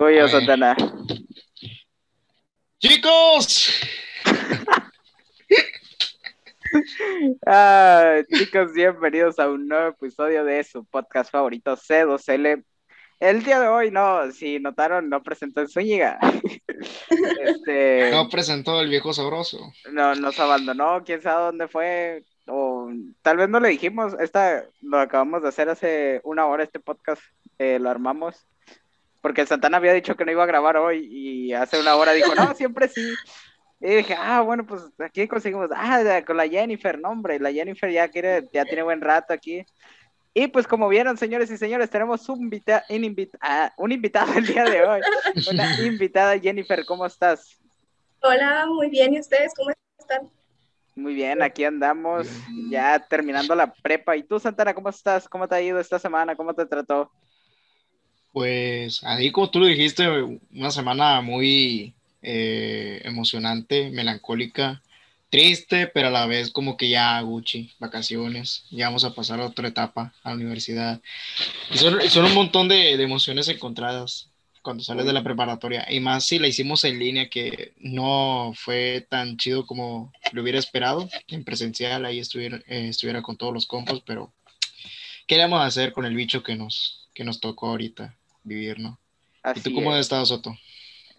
Tuyo, Santana. Chicos, Ah, chicos, bienvenidos a un nuevo episodio de su podcast favorito C2L. El día de hoy, no, si notaron, no presentó en Zúñiga. Este, no presentó el viejo sabroso. no, nos abandonó, quién sabe dónde fue, o tal vez no le dijimos, esta lo acabamos de hacer hace una hora este podcast, eh, lo armamos, porque Santana había dicho que no iba a grabar hoy y hace una hora dijo, no, siempre sí. Y dije, ah, bueno, pues aquí conseguimos, ah, con la Jennifer, no, hombre, la Jennifer ya quiere, ya tiene buen rato aquí. Y pues como vieron, señores y señores, tenemos un, invita un, invita- ah, un invitado el día de hoy, una invitada, Jennifer, ¿cómo estás? Hola, muy bien. ¿Y ustedes cómo están? Muy bien, aquí andamos ya terminando la prepa. ¿Y tú, Santana, cómo estás? ¿Cómo te ha ido esta semana? ¿Cómo te trató? Pues ahí como tú lo dijiste, una semana muy eh, emocionante, melancólica, triste, pero a la vez como que ya Gucci, vacaciones, ya vamos a pasar a otra etapa, a la universidad. Son, un montón de, de emociones encontradas cuando sales de la preparatoria, y más si la hicimos en línea, que no fue tan chido como lo hubiera esperado, en presencial, ahí estuviera, eh, estuviera con todos los compas, pero ¿qué le vamos a hacer con el bicho que nos, que nos tocó ahorita vivir, no? ¿Y Así tú cómo has es. estado, Soto?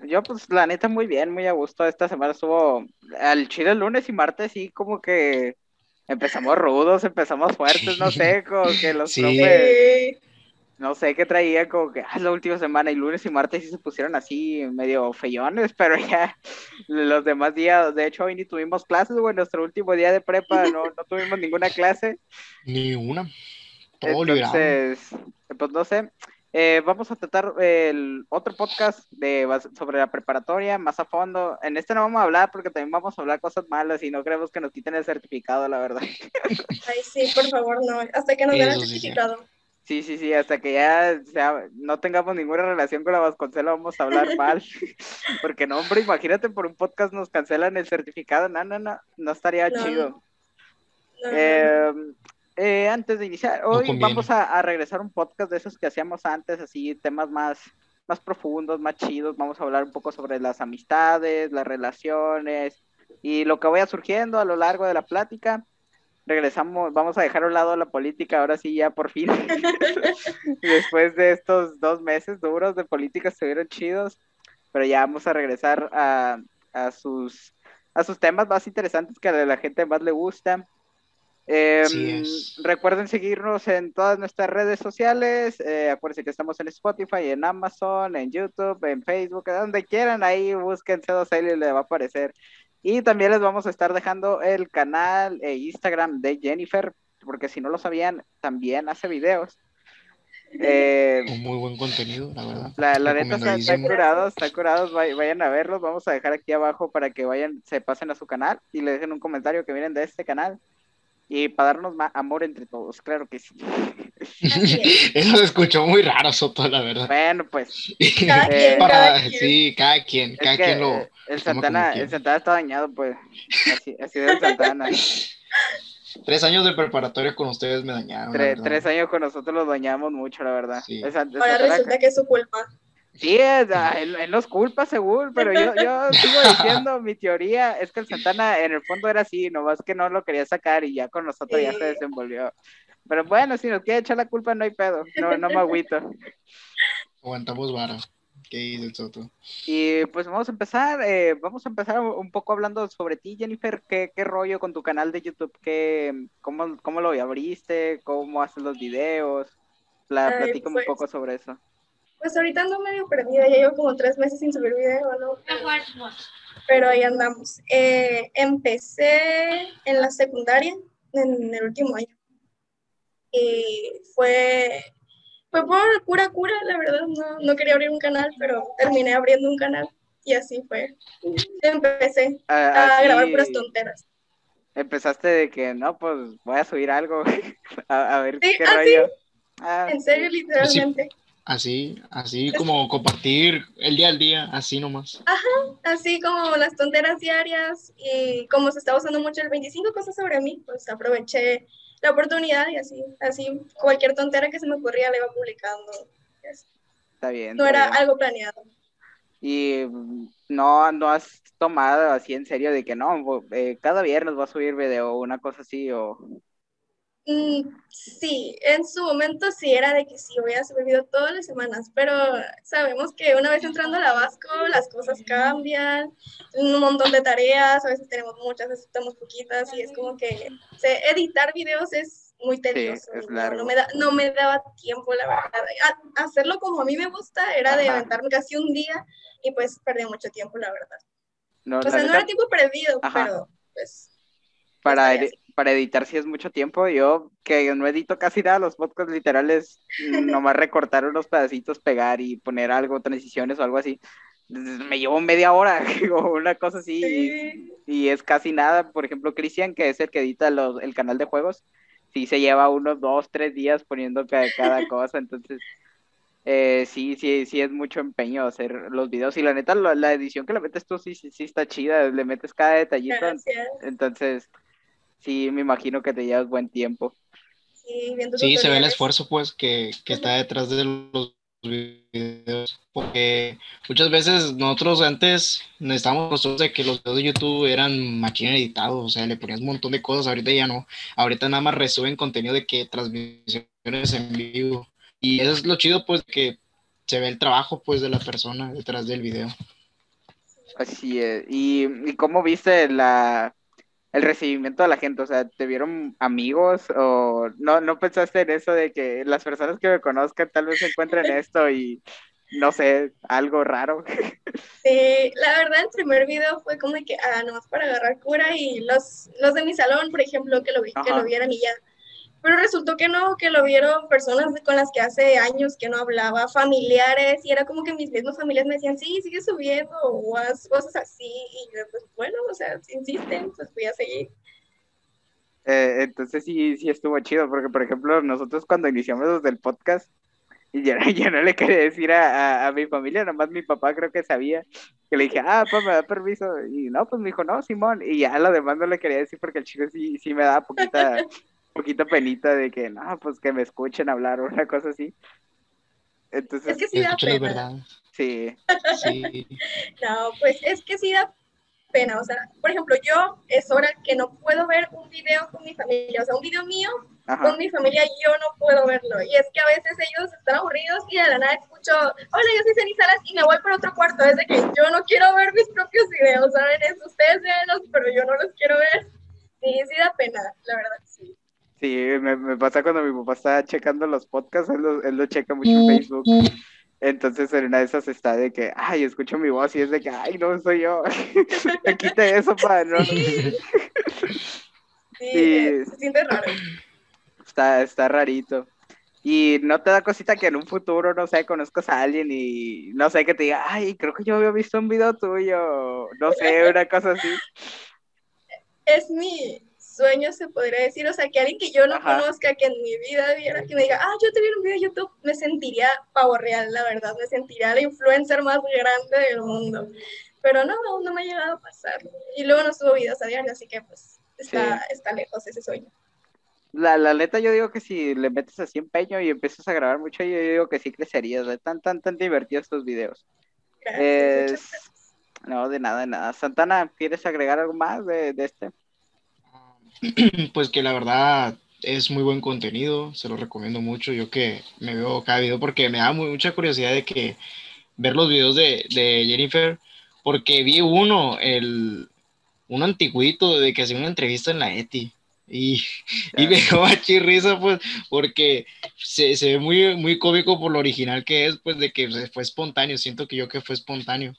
Yo, pues, la neta, muy bien, muy a gusto. Esta semana estuvo al chile el lunes y martes, sí, como que empezamos rudos, empezamos fuertes, no sé, como que los Sí. profes, no sé qué traía, como que ah, la última semana y lunes y martes sí se pusieron así medio feyones, pero ya los demás días, de hecho, hoy ni tuvimos clases, güey, nuestro último día de prepa no, no tuvimos ninguna clase. Ni una. Todo liberado. Entonces, pues no sé. Eh, vamos a tratar el otro podcast de, sobre la preparatoria más a fondo. En este no vamos a hablar porque también vamos a hablar cosas malas y no queremos que nos quiten el certificado, la verdad. Ay, sí, por favor, no. Hasta que nos den el certificado. Sí, sí, sí, hasta que ya sea- no tengamos ninguna relación con la Vasconcela vamos a hablar mal. Porque no, hombre, imagínate por un podcast nos cancelan el certificado. No, no, no, no estaría No. chido. No. Eh, eh, antes de iniciar, hoy vamos a, a regresar a un podcast de esos que hacíamos antes, así temas más, más profundos, más chidos. Vamos a hablar un poco sobre las amistades, las relaciones y lo que vaya surgiendo a lo largo de la plática. Regresamos, vamos a dejar a un lado la política, ahora sí, ya por fin. Después de estos dos meses duros de política, estuvieron chidos, pero ya vamos a regresar a, a sus, a sus temas más interesantes que a la gente más le gusta. Eh, es. recuerden seguirnos en todas nuestras redes sociales. eh, acuérdense que estamos en Spotify, en Amazon, en YouTube, en Facebook, donde quieran. Ahí busquen C2L y le va a aparecer. Y también les vamos a estar dejando el canal e Instagram de Jennifer, porque si no lo sabían, también hace videos. Eh, Un muy buen contenido, la verdad. la, la neta está, está curados, está curados, vay- vayan a verlos, vamos a dejar aquí abajo para que vayan, se pasen a su canal y le dejen un comentario que vienen de este canal y para darnos más amor entre todos, claro que sí. Es. Eso se escuchó muy raro, Soto, la verdad. Bueno, pues Cada quien, Para- cada quien. Sí, cada quien, es cada que quien lo... eh, el Santana, el Santana está dañado, pues, así, así es el Santana. Tres años de preparatoria con ustedes me dañaron. tres años con nosotros los dañamos mucho, la verdad. Sí. El Sant- el Ahora Santana- resulta que es su culpa. Sí, es, ah, él, él nos culpa según, pero yo, yo sigo diciendo, mi teoría es que el Santana en el fondo era así, nomás que no lo quería sacar y ya con nosotros ya se desenvolvió. Pero bueno, si nos quiere echar la culpa no hay pedo, no, no me agüito. Aguantamos vara. ¿Qué dice el Soto? Y pues vamos a empezar, eh, vamos a empezar un poco hablando sobre ti, Jennifer, ¿qué, qué rollo con tu canal de YouTube? ¿Qué, cómo, ¿Cómo lo abriste? ¿Cómo haces los videos? Pla, Ay, pues, un poco sobre eso. Pues ahorita ando medio perdida, ya llevo como tres meses sin subir video, ¿no? Pero ahí andamos. Eh, empecé en la secundaria, en el último año. Y fue, fue por pura cura, la verdad. No, no quería abrir un canal, pero terminé abriendo un canal. Y así fue. Empecé Ah, a grabar puras tonteras. Empezaste de que, no, pues voy a subir algo, a, a ver Sí, qué así. rollo. Ah, En serio, literalmente. Así, así como compartir el día al día, así nomás. Así como las tonteras diarias y como se está usando mucho el 25 cosas sobre mí, pues aproveché la oportunidad y así, así cualquier tontera que se me ocurría la iba publicando. está bien. No está era bien. algo planeado. Y no, no has tomado así en serio de que no, eh, cada viernes va a subir video o una cosa así o... Mm, sí, en su momento sí era de que sí, voy a subir video todas las semanas, pero sabemos que una vez entrando a la Vasco las cosas cambian, un montón de tareas, a veces tenemos muchas, a veces tenemos poquitas y es como que editar videos es muy tedioso. no, me no, me daba tiempo, la verdad. hacerlo como a mí me gusta era de aventarme casi un día y pues perdí mucho tiempo, la verdad. No, o sea, no era tiempo perdido, pero pues... Para, para editar sí es mucho tiempo. Yo, que no edito casi nada, los podcasts literales, nomás recortar unos pedacitos, pegar y poner algo, transiciones o algo así. Me llevo media hora o una cosa así y, es casi nada. Por ejemplo, Cristian, que es el que edita los, el canal de juegos, sí se lleva unos dos, tres días poniendo cada, cada cosa. Entonces, eh, sí, sí, sí es mucho empeño hacer los videos y la neta la, edición que le metes tú sí, sí, sí está chida, le metes cada detallito, entonces sí me imagino que te llevas buen tiempo. Sí, se ve el esfuerzo pues que, que está detrás de los videos, porque muchas veces nosotros antes necesitábamos nosotros de que los videos de YouTube eran machina editados, o sea, le ponías un montón de cosas, ahorita ya no, ahorita nada más resuben contenido de que transmisiones en vivo, y eso es lo chido, pues, que se ve el trabajo, pues, de la persona detrás del video. Así es. ¿Y, y cómo viste la, el recibimiento de la gente? O sea, ¿te vieron amigos o no, no pensaste en eso de que las personas que me conozcan tal vez encuentren esto y no sé, algo raro? Sí, la verdad el primer video fue como que, ah, nomás para agarrar cura y los, los de mi salón, por ejemplo, que lo, vi, que lo vieran y ya pero resultó que no, que lo vieron personas con las que hace años que no hablaba, familiares, y era como que mis mismas familias me decían, sí, sigue subiendo, o haz cosas así, y yo, pues bueno, o sea, si insisten, pues voy a seguir. Eh, entonces sí, sí estuvo chido, porque por ejemplo, nosotros cuando iniciamos desde el podcast, y ya, no le quería decir a, a, mi familia, nomás mi papá creo que sabía, que le dije, ah, pues me da permiso, y no, pues me dijo, no, Simón, y ya lo demás no le quería decir porque el chico sí, sí me da poquita poquito penita de que, no, pues que me escuchen hablar o una cosa así. Entonces, es que sí da pena. Sí. sí. No, pues es que sí da pena. O sea, por ejemplo, yo es hora que no puedo ver un video con mi familia. O sea, un video mío con mi familia, yo no puedo verlo. Y es que a veces ellos están aburridos y de la nada escucho, hola, yo soy Ceni Salas y me voy por otro cuarto. Es de que yo no quiero ver mis propios videos, ¿saben? Es, ustedes véanlos, pero yo no los quiero ver. Sí, sí da pena, la verdad, sí. Sí, me, me, pasa cuando mi papá está checando los podcasts, él lo, él lo checa mucho en Facebook. Entonces en una de esas está de que, ay, escucho mi voz y es de que, ay, no soy yo. Quite eso, para no. Sí, sí, se siente raro. Está, está rarito. Y no te da cosita que en un futuro, no sé, conozcas a alguien y no sé, que te diga, ay, creo que yo había visto un video tuyo, no sé, una cosa así. Es mi, sueño, se podría decir, o sea, que alguien que yo no conozca, que en mi vida viera, que me diga, ah, yo te vi un video de YouTube, me sentiría pavo real, la verdad, me sentiría la influencer más grande del mundo. Pero no, no, me ha llegado a pasar. Y luego no subo videos a diario, así que pues está, está lejos ese sueño. La, la neta, yo digo que si le metes así empeño y empiezas a grabar mucho, yo digo que sí crecerías. De tan, tan, tan divertidos estos videos. Gracias, No, de nada, de nada. Santana, ¿quieres agregar algo más de, de este? pues que la verdad es muy buen contenido, se lo recomiendo mucho. Yo que me veo cada video porque me da mucha curiosidad de que ver los videos de, Jennifer, porque vi uno, el, un antiguito de que hacía una entrevista en la ETI. Y, y me dio risa, pues, porque se, se, ve muy, muy cómico por lo original que es, pues, de que fue espontáneo. Siento que yo que fue espontáneo.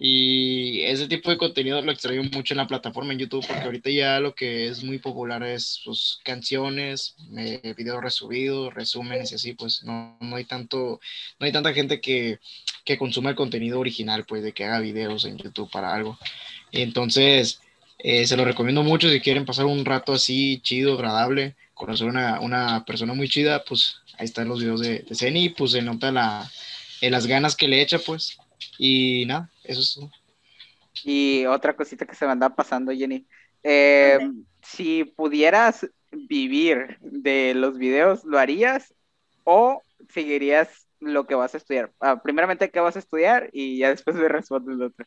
Y ese tipo de contenido lo extraigo mucho en la plataforma en YouTube, porque ahorita ya lo que es muy popular es pues, canciones, eh, videos resubidos, resúmenes y así, pues no, no, hay tanto, no hay tanta gente que, que consuma el contenido original, pues de que haga videos en YouTube para algo. Entonces, eh, se lo recomiendo mucho si quieren pasar un rato así chido, agradable, conocer una, una persona muy chida, pues ahí están los videos de, de Zeni, pues se nota la, eh, las ganas que le echa, pues y nada, eso es todo. Y otra cosita que se me anda pasando, Jenny. Eh, si pudieras vivir de los videos, ¿lo harías? ¿O seguirías lo que vas a estudiar. Ah, primeramente, ¿qué vas a estudiar? Y ya después me respondes lo otro.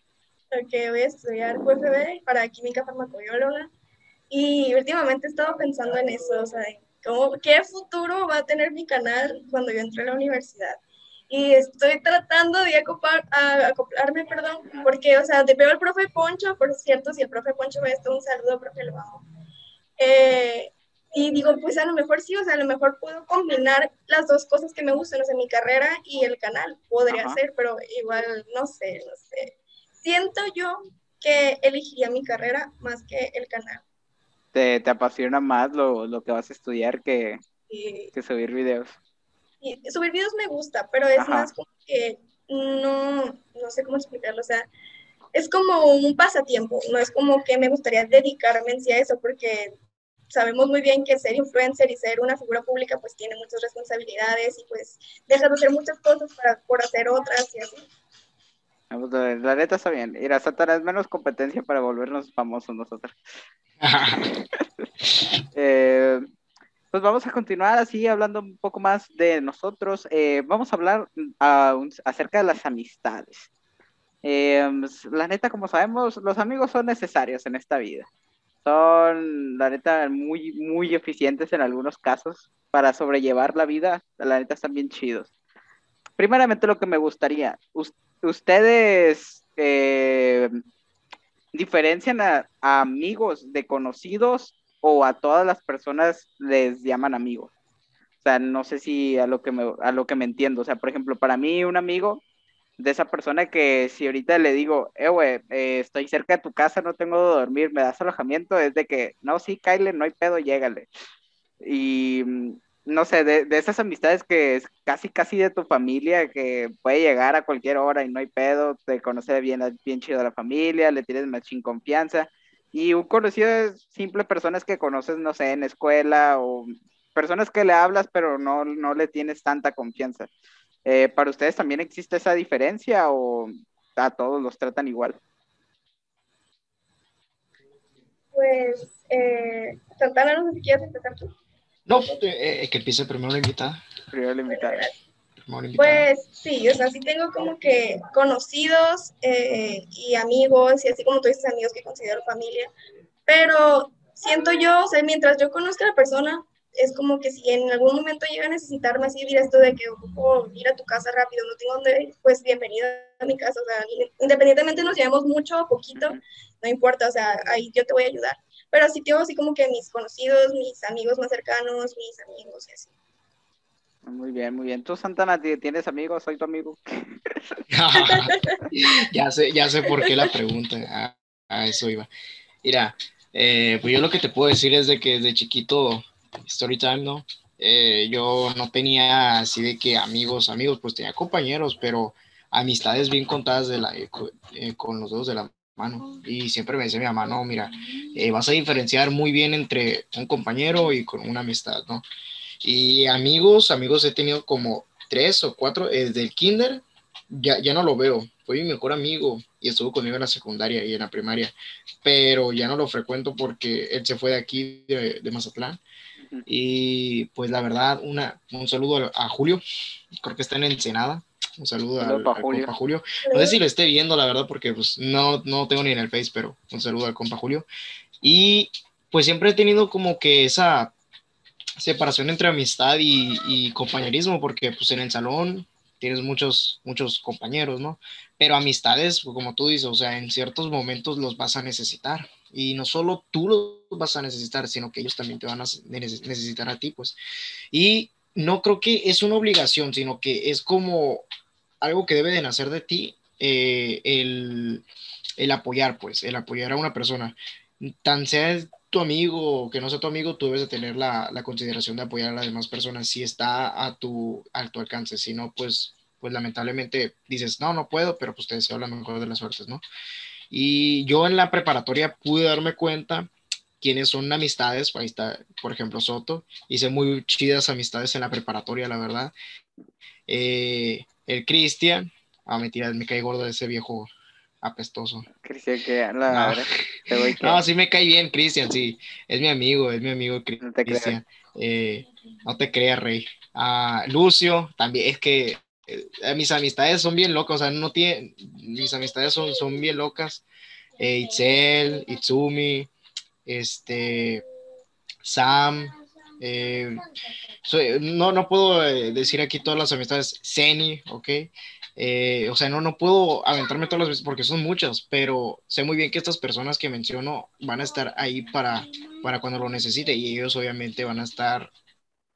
Ok, voy a estudiar QFB para química farmacobióloga. Y últimamente he estado pensando en eso, o sea, ¿cómo, ¿qué futuro va a tener mi canal cuando yo entre a la universidad? Y estoy tratando de acoplar, acoplarme, perdón, porque, o sea, te veo al profe Poncho, por cierto, si el profe Poncho ve esto, un saludo, profe, lo amo. Eh, y digo, pues a lo mejor sí, o sea, a lo mejor puedo combinar las dos cosas que me gustan, o sea, mi carrera y el canal, podría ser, pero igual, no sé, no sé. Siento yo que elegiría mi carrera más que el canal. ¿Te, te apasiona más lo, lo, que vas a estudiar que, que subir videos? Y subir videos me gusta, pero es más como que no, no sé cómo explicarlo, o sea, es como un pasatiempo, no es como que me gustaría dedicarme en sí a eso, porque sabemos muy bien que ser influencer y ser una figura pública pues tiene muchas responsabilidades y pues dejas de hacer muchas cosas para, por hacer otras y así. La neta está bien. Ir a Satana es menos competencia para volvernos famosos nosotros. eh, pues vamos a continuar así hablando un poco más de nosotros. Eh, vamos a hablar acerca de las amistades. Eh, pues, la neta, como sabemos, los amigos son necesarios en esta vida. Son, la neta, muy, muy eficientes en algunos casos para sobrellevar la vida. La neta, están bien chidos. Primeramente, lo que me gustaría, ustedes eh, diferencian a amigos de conocidos o a todas las personas les llaman amigos. O sea, no sé si a lo que me, a lo que me entiendo. O sea, por ejemplo, para mí un amigo de esa persona que si ahorita le digo, eh, güey, eh, estoy cerca de tu casa, no tengo de dormir, me das alojamiento, es de que, no, sí, Kyle, no hay pedo, llégale. Y mm, no sé, de, de, esas amistades que es casi, casi de tu familia, que puede llegar a cualquier hora y no hay pedo, te conoce bien, bien chido a la familia, le tienes más confianza. Y un conocido es simple personas que conoces, no sé, en escuela o personas que le hablas, pero no, no le tienes tanta confianza. Eh, ¿Para ustedes también existe esa diferencia o a todos los tratan igual? Pues, eh, Santana, no sé si quieres empezar tú. No, eh, que empiece primero la invitada. Primero la invitada. Pues sí, o sea, sí tengo como que conocidos eh, y amigos, y así como tú dices, amigos que considero familia, pero siento yo, o sea, mientras yo conozca a la persona, es como que si en algún momento llega a necesitarme así, dirás esto de que ocupo ir a tu casa rápido, no tengo dónde ir, pues bienvenido a mi casa, o sea, independientemente nos llevamos mucho o poquito, no importa, o sea, ahí yo te voy a ayudar. Pero sí tengo así como que mis conocidos, mis amigos más cercanos, mis amigos y así. Muy bien, muy bien. ¿Tú, Santana, tienes amigos? ¿Soy tu amigo? ya, sé, ya sé por qué la pregunta. A, eso iba. Mira, eh, pues yo lo que te puedo decir es de que desde chiquito, story time, ¿no? Eh, yo no tenía así de que amigos, amigos, pues tenía compañeros, pero amistades bien contadas de la, eh, con los dedos de la mano. Y siempre me decía mi mamá, no, mira, vas a diferenciar muy bien entre un compañero y con una amistad, ¿no? Y amigos, amigos he tenido como tres o cuatro desde el kinder, ya, ya no lo veo. Fue mi mejor amigo y estuvo conmigo en la secundaria y en la primaria, pero ya no lo frecuento porque él se fue de aquí, de, Mazatlán. Y pues la verdad, una, un saludo a, Julio, creo que está en Ensenada. Un saludo al, compa Julio. No sé si lo esté viendo, la verdad, porque pues no, no tengo ni en el Face, pero un saludo al compa Julio. Y pues siempre he tenido como que esa separación entre amistad y, compañerismo, porque pues en el salón tienes muchos, muchos compañeros, ¿no? Pero amistades, pues, como tú dices, o sea, en ciertos momentos los vas a necesitar. Y no solo tú los vas a necesitar, sino que ellos también te van a necesitar a ti, pues. Y no creo que es una obligación, sino que es como algo que debe de nacer de ti, eh, el, el apoyar, pues, el apoyar a una persona. Tan sea tu amigo que no sea tu amigo, tú debes de tener la, la, consideración de apoyar a las demás personas si está a tu, a tu alcance. Si no, pues, pues lamentablemente dices, no, no puedo, pero pues te deseo la mejor de las suertes, ¿no? Y yo en la preparatoria pude darme cuenta quiénes son amistades. Ahí está, por ejemplo, Soto. Hice muy chidas amistades en la preparatoria, la verdad. Eh, el Cristian. Ah, mentira, me cae gordo ese viejo apestoso. Cristian, que la no. no, sí me cae bien, Cristian, sí. Es mi amigo, es mi amigo Cristian. No te, eh, no te creas, Rey. Ah, Lucio, también, es que eh, mis amistades son bien locas, o sea, no tiene, mis amistades son, son bien locas. Eh, Itzel, Itsumi, este, Sam, eh, no, no puedo eh, decir aquí todas las amistades, Zeni, ¿ok? O sea, no, no puedo aventarme todas las veces porque son muchas, pero sé muy bien que estas personas que menciono van a estar ahí para, para cuando lo necesite y ellos obviamente van a estar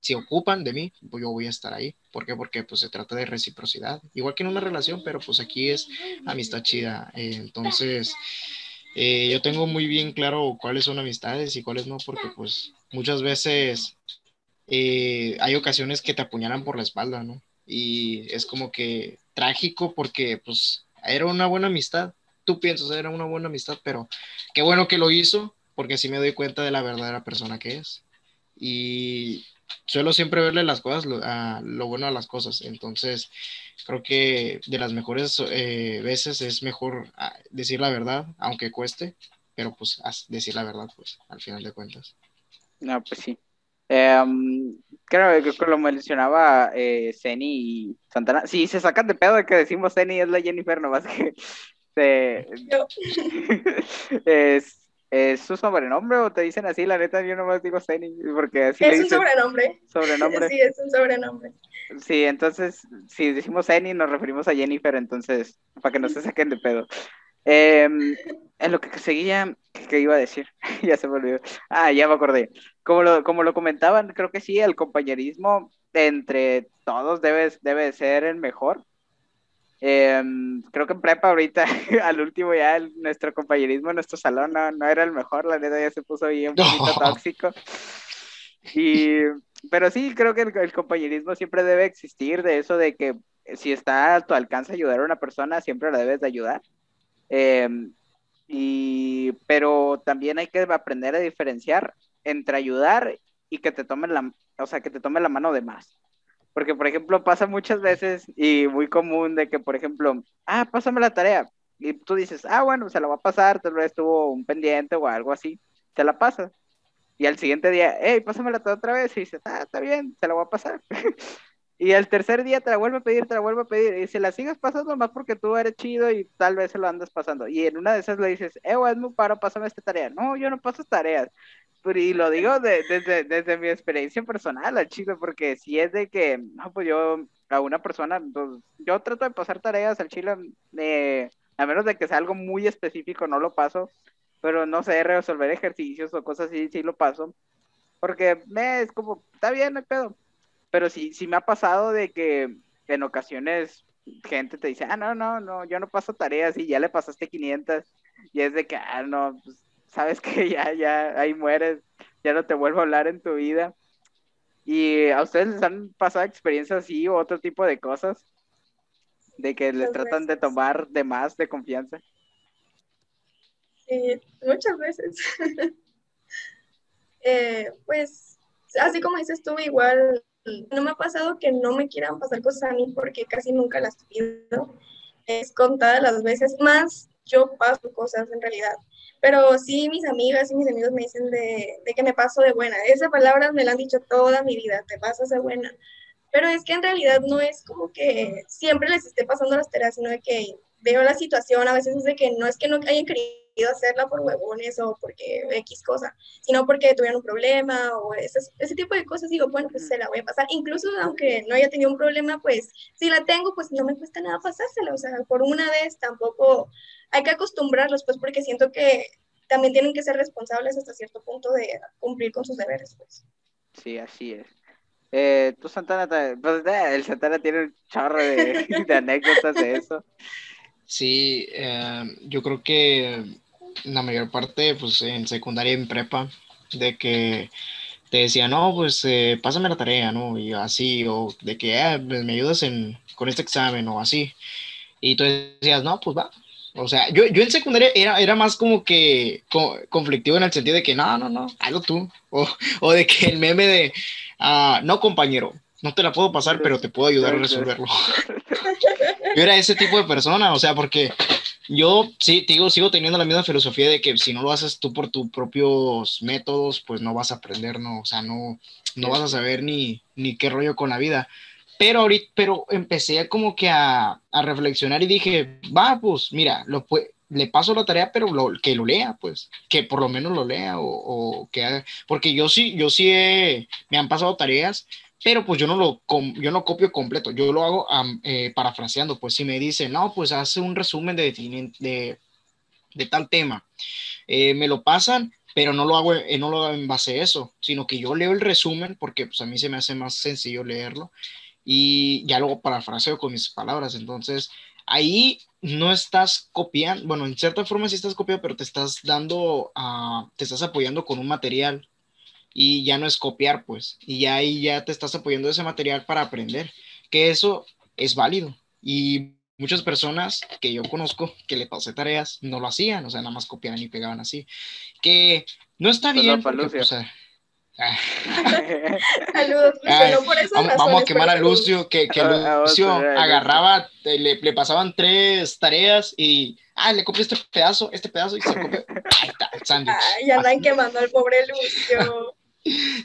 si ocupan de mí, pues yo voy a estar ahí. ¿Por qué? Porque pues se trata de reciprocidad. Igual que en una relación, pero pues aquí es amistad chida. Eh, entonces, eh, yo tengo muy bien claro cuáles son amistades y cuáles no, porque pues muchas veces eh, hay ocasiones que te apuñalan por la espalda, ¿no? Y es como que trágico porque pues era una buena amistad. Tú piensas, era una buena amistad, pero qué bueno que lo hizo, porque así me doy cuenta de la verdadera persona que es. Y suelo siempre verle las cosas, lo, lo, bueno a las cosas. Entonces, creo que de las mejores eh, veces es mejor ah, decir la verdad, aunque cueste, pero pues decir la verdad, pues, al final de cuentas. No, pues sí. Em, creo que lo mencionaba eh, Zeni y Santana. Sí, se sacan de pedo de que decimos Zeni es la Jennifer, nomás que se... es, ¿Es su sobrenombre o te dicen así? La neta, yo nomás digo Zeni, porque así Es un sobrenombre. Sobrenombre. Sí, es un sobrenombre. Sí, entonces, si decimos Zeni, nos referimos a Jennifer, entonces, para que no se saquen de pedo. Em, en lo que seguía, ¿qué iba a decir? ya se me olvidó. Ah, ya me acordé. Como lo, como lo comentaban, creo que sí, el compañerismo entre todos debe, debe ser el mejor. Em, creo que en prepa ahorita, al último ya, nuestro compañerismo en nuestro salón no, era el mejor, la neta ya se puso bien un poquito tóxico. Y, pero sí, creo que el, compañerismo siempre debe existir, de eso de que si está a tu alcance ayudar a una persona, siempre la debes de ayudar. Em, y, pero también hay que aprender a diferenciar entre ayudar y que te tomen la, o sea, que te tome la mano de más. Porque, por ejemplo, pasa muchas veces y muy común de que, por ejemplo, ah, pásame la tarea. Y tú dices, ah, bueno, se la va a pasar, tal vez tuvo un pendiente o algo así. Se la pasa. Y al siguiente día, hey, pásamela otra vez. Y dices, ah, está bien, se la voy a pasar. y el tercer día te la vuelve a pedir, te la vuelve a pedir. Y si la sigues pasando más porque tú eres chido y tal vez se lo andas pasando. Y en una de esas le dices, eh, es muy paro, pásame esta tarea. No, yo no paso tareas y lo digo desde, desde mi experiencia personal al chile, porque si es de que, no, pues yo a una persona, pues, yo trato de pasar tareas al chile, eh, a menos de que sea algo muy específico, no lo paso, pero no sé, resolver ejercicios o cosas así, sí lo paso, porque me, es como, está bien, no hay pedo, pero sí, sí me ha pasado de que en ocasiones gente te dice, ah, no, no, no, yo no paso tareas y ya le pasaste 500, y es de que, ah, no, pues sabes que ya, ya ahí mueres, ya no te vuelvo a hablar en tu vida. ¿Y a ustedes les han pasado experiencias así o otro tipo de cosas? De que les tratan de tomar de más de confianza. Sí, muchas veces. Eh, pues, así como dices tú, igual, no me ha pasado que no me quieran pasar cosas a mí porque casi nunca las pido. Es contada las veces, más yo paso cosas en realidad. Pero sí, mis amigas y mis amigos me dicen de, de que me paso de buena. Esa palabra me la han dicho toda mi vida, te pasas de buena. Pero es que en realidad no es como que siempre les esté pasando las tareas, sino de que veo la situación, a veces es de que no es que no hayan querido hacerla por huevones o porque X cosa, sino porque tuvieron un problema o ese, ese tipo de cosas, digo, bueno, pues se la voy a pasar. Incluso aunque no haya tenido un problema, pues si la tengo, pues no me cuesta nada pasársela, o sea, por una vez tampoco hay que acostumbrarlos, pues porque siento que también tienen que ser responsables hasta cierto punto de cumplir con sus deberes, pues. Sí, así es. Eh, tú, Santana, pues, eh, el Santana tiene un chorro de, anécdotas de eso. Sí, eh, yo creo que la mayor parte, pues en secundaria y en prepa, de que te decía, no, pues eh, pásame la tarea, ¿no? Y así, o de que pues, me ayudas en, con este examen o así. Y tú decías, no, pues va, o sea, yo, yo en secundaria era, era más como que conflictivo en el sentido de que no, no, no, hazlo tú. O, o de que el meme de, uh, no compañero, no te la puedo pasar, pero te puedo ayudar a resolverlo. yo era ese tipo de persona, o sea, porque yo sí, digo, sigo teniendo la misma filosofía de que si no lo haces tú por tus propios métodos, pues no vas a aprender, no, o sea, no, no vas a saber ni, ni qué rollo con la vida. pero ahorita, pero empecé como que a, a reflexionar y dije, va, pues mira, lo le paso la tarea, pero lo, que lo lea, pues, que por lo menos lo lea o, o que haga, porque yo sí, yo sí he, me han pasado tareas, pero pues yo no lo yo no copio completo, yo lo hago eh, parafraseando, pues si me dice, no, pues hace un resumen de, de, de tal tema, eh, me lo pasan, pero no lo, hago, eh, no lo hago en base a eso, sino que yo leo el resumen porque pues a mí se me hace más sencillo leerlo y ya luego parafraseo con mis palabras, entonces ahí no estás copiando, bueno, en cierta forma sí estás copiando, pero te estás dando, uh, te estás apoyando con un material y ya no es copiar, pues, y ya ahí ya te estás apoyando ese material para aprender, que eso es válido. Y muchas personas que yo conozco que le pasé tareas no lo hacían, o sea, nada más copiaban y pegaban así, que no está bien. Porque, pues, ah. Saludos, vamos, a quemar a Lucio, que, que ah, Lucio agarraba, le, le, pasaban tres tareas y, ah, le copié este pedazo, este pedazo y se copió. Ahí está, el sándwich. ya andan quemando al pobre Lucio.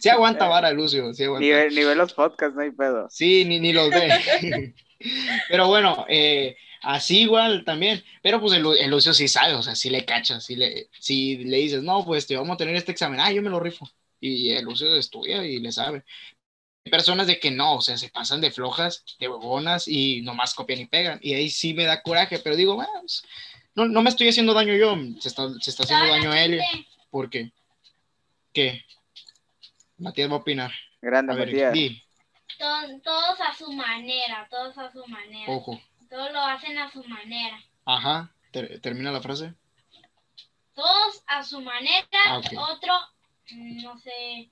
Sí aguanta vara, Lucio. Sí aguanta. Ni, ve, los podcasts, no hay pedo. Sí, ni, ni los ve. Pero bueno, eh, así igual también. Pero pues el, Lucio sí sabe, o sea, sí le cacha, sí le, si le dices, no, pues te vamos a tener este examen, ah, yo me lo rifo. Y el Lucio estudia y le sabe. Hay personas de que no, o sea, se pasan de flojas, de huevonas y nomás copian y pegan. Y ahí sí me da coraje, pero digo, bueno, pues, no, no me estoy haciendo daño yo, se está, se está haciendo daño a él. ¿Por qué? ¿Qué? Matías va a opinar. Grande, Matías. Todos, a su manera, todos a su manera. Ojo. Todos lo hacen a su manera. Ajá, termina la frase. Todos a su manera, ah, otro, no sé,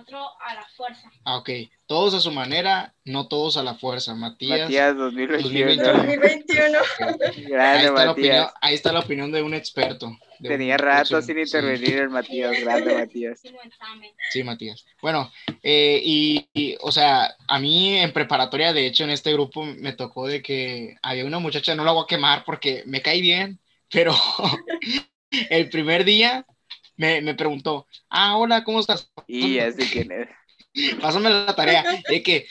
otro a la fuerza. Ah, ok. Todos a su manera, no todos a la fuerza. Matías. Matías 2021. 2021. ahí, está la opinión, ahí está la opinión de un experto. Tenía rato sin intervenir el Matías. Grande, Matías. Sí, Matías. Bueno, eh, y, o sea, a mí en preparatoria, de hecho, en este grupo me tocó de que había una muchacha, no la voy a quemar porque me cae bien, pero el primer día me, me preguntó, ah, hola, ¿cómo estás? Y así quién es. Pásame la tarea. De que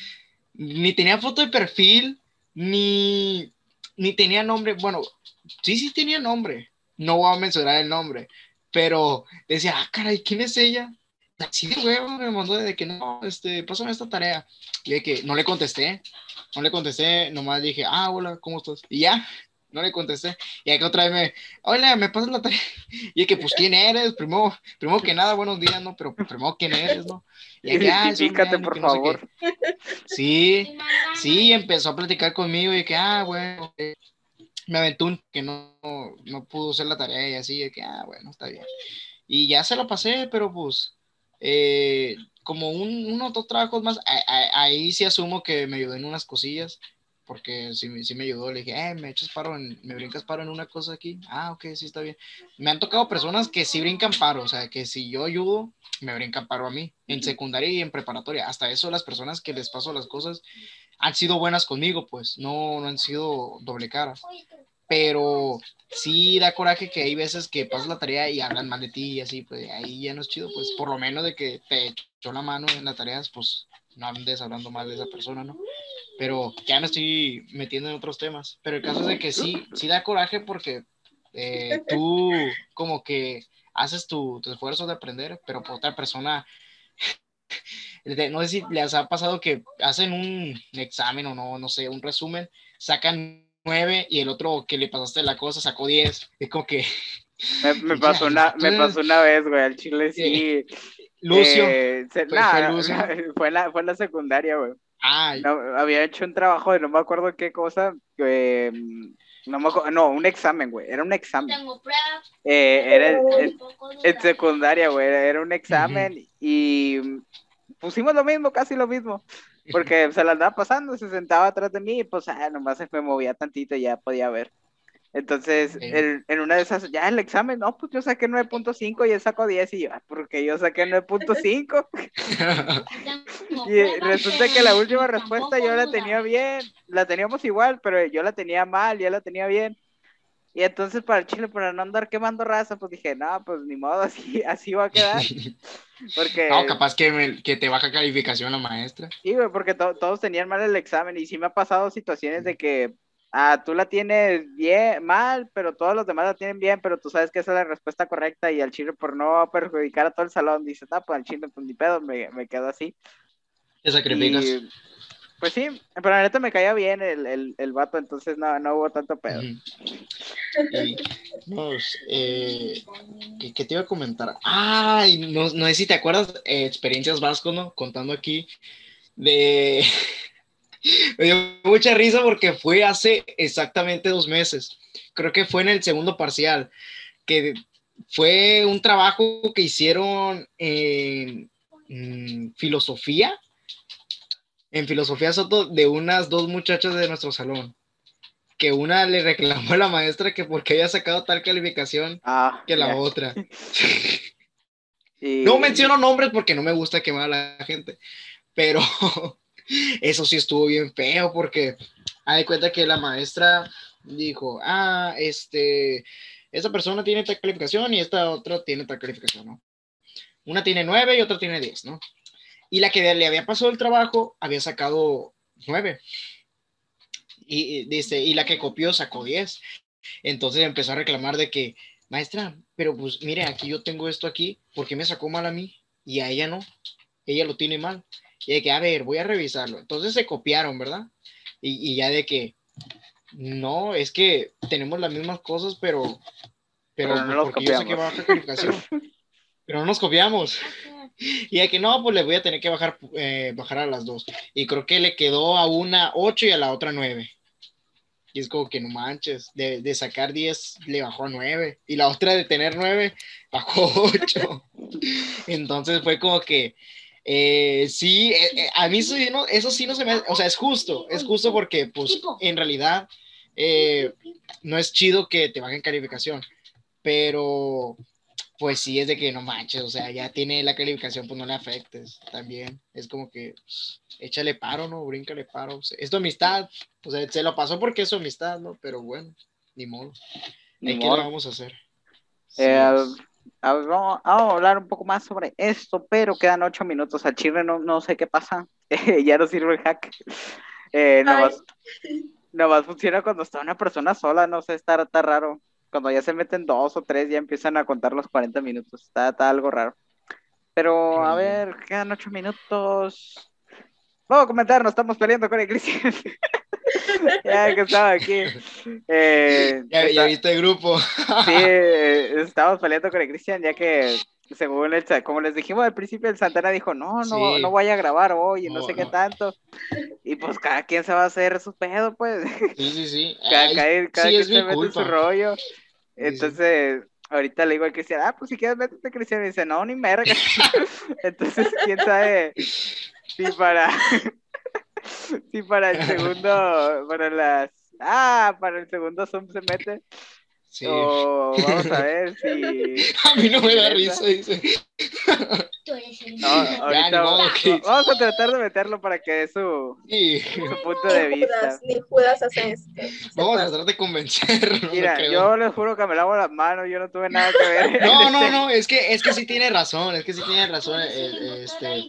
ni tenía foto de perfil, ni, ni tenía nombre. Bueno, sí, sí tenía nombre. No voy a mencionar el nombre. Pero decía, ah, caray, ¿quién es ella? Así de huevo me mandó de que no, este, pásame esta tarea. Y de que no le contesté. No le contesté, nomás dije, ah, hola, ¿cómo estás? Y ya, no le contesté. Y aquí otra vez me, hola, me pasas la tarea. Y es que, pues, ¿quién eres? Primero, primero que nada, buenos días, ¿no? Pero primero, ¿quién eres, no? Y aquí, ah, por favor. sí, sí, empezó a platicar conmigo y que, ah, bueno, me aventó un que no, no pudo hacer la tarea y así, y que, ah, bueno, está bien. Y ya se lo pasé, pero pues, eh, como un, unos dos trabajos más, ahí sí asumo que me ayudó en unas cosillas porque sí, sí me ayudó. Le dije, eh, me echas paro, en, me brincas paro en una cosa aquí. Ah, ok, sí está bien. Me han tocado personas que sí brincan paro, o sea, que si yo ayudo, me brincan paro a mí, en secundaria y en preparatoria. Hasta eso, las personas que les paso las cosas han sido buenas conmigo, pues no, no han sido doble cara. Pero sí da coraje que hay veces que pasas la tarea y hablan mal de ti y así, pues ahí ya no es chido, pues por lo menos de que te echó la mano en las tareas, pues no andes hablando mal de esa persona, ¿no? pero ya me estoy metiendo en otros temas. Pero el caso es de que sí, sí da coraje porque eh, tú como que haces tu, esfuerzo de aprender, pero por otra persona, no sé si les ha pasado que hacen un examen o no, no sé, un resumen, sacan nueve y el otro que le pasaste la cosa sacó diez. Es como que... Me, pasó, una, me pasó una vez, güey, al chile sí. Lucio. Eh, fue, fue, la, fue la secundaria, güey. No, había hecho un trabajo de no me acuerdo qué cosa. Mm, no, me acuerdo, no, un examen, güey. Era un examen. Tengo pruebas. Eh, era en, secundaria, güey. Era un examen y pusimos lo mismo, casi lo mismo. Porque se la andaba pasando, se sentaba atrás de mí y pues ah, nomás se me movía tantito y ya podía ver. Entonces, en una de esas, ya el examen, no, pues yo saqué 9.5 y él sacó 10 y yo, ah, porque yo saqué 9.5. y resulta que la última respuesta yo la tenía bien, la teníamos igual, pero yo la tenía mal y él la tenía bien. Y entonces para el Chile, para no andar quemando raza, pues dije, no, pues ni modo, así, así va a quedar. Porque... No, capaz que, que te baja calificación la maestra. Sí, güey, porque todos tenían mal el examen y sí me ha pasado situaciones de que ah, tú la tienes bien, mal, pero todos los demás la tienen bien, pero tú sabes que esa es la respuesta correcta y al Chile por no perjudicar a todo el salón, dice, no, pues al Chile, pues ni pedo, me, me quedo así. Te sacrificas. Pues sí, pero la neta me caía bien el, el, el vato, entonces no, no hubo tanto pedo. eh, ¿qué, te iba a comentar? Ay, no, no sé si te acuerdas, eh, experiencias vasco, ¿no? Contando aquí de... me dio mucha risa porque fue hace exactamente dos meses. Creo que fue en el segundo parcial, que fue un trabajo que hicieron en mm, filosofía en filosofía Soto de unas dos muchachas de nuestro salón. Que una le reclamó a la maestra que porque había sacado tal calificación ah, que la otra. No menciono nombres porque no me gusta quemar a la gente, pero eso sí estuvo bien feo porque hay cuenta que la maestra dijo, ah, este, esta persona tiene tal calificación y esta otra tiene tal calificación, ¿no? Una tiene nueve y otra tiene diez, ¿no? Y la que le había pasado el trabajo había sacado nueve. Y, dice, y la que copió sacó diez. Entonces empezó a reclamar de que, maestra, pero pues mire, aquí yo tengo esto aquí, ¿por qué me sacó mal a mí? Y a ella no, ella lo tiene mal. Y de que, a ver, voy a revisarlo. Entonces se copiaron, ¿verdad? Y, ya de que, no, es que tenemos las mismas cosas, pero, pero, no porque yo sé que baja calificación. pero no nos copiamos. Y de que no, pues le voy a tener que bajar, eh, bajar a las dos. Y creo que le quedó a una 8 y a la otra 9. Y es como que no manches, de, de sacar 10 le bajó a 9. Y la otra de tener 9 bajó 8. Entonces fue como que, eh, sí, eh, a mí eso, no, eso sí no se me, o sea, es justo, es justo porque pues en realidad no es chido que te bajen calificación, pero pues sí es de que no manches, o sea, ya tiene la calificación, pues no le afectes también. Es como que pues, échale paro, ¿no? Bríncale paro. Es tu amistad, o sea, se lo pasó porque es su amistad, ¿no? Pero bueno, ni modo. ¿Qué lo vamos a hacer? Eh, vamos, a hablar un poco más sobre esto, pero quedan ocho minutos. Al chile no, no sé qué pasa. ya no sirve el hack. Eh, no más funciona cuando está una persona sola, no sé, está, está raro cuando ya se meten dos o tres, ya empiezan a contar los 40 minutos. Está, algo raro. Pero, a ver, quedan ocho minutos. Vamos a comentar, nos estamos peleando con el Cristian. ya que estaba aquí. Eh, ya, viste el grupo. sí, eh, estamos peleando con el Cristian, ya que según el, como les dijimos al principio, el Santana dijo, no, no, no vaya a grabar hoy, y no, sé qué tanto. Y pues cada quien se va a hacer su pedo, pues. Sí, sí, sí. cada, quien se mete su rollo. Entonces, ahorita le digo al Cristian, ah, pues si quieres métete, Cristian. Y dice, no, ni merga. Entonces, quién sabe si para, si para el segundo, para las, ah, para el segundo Zoom se mete. Sí. O vamos a ver si. A mí no me da risa, dice. No, ahorita vamos, a tratar de meterlo para que dé su, su punto de vista. ni Judas hace esto. Vamos a tratar de convencerlo. Mira, yo les juro que me lavo las manos, yo no tuve nada que ver. No, no, este no, es que, es que sí tiene razón, es que sí tiene razón. El, este,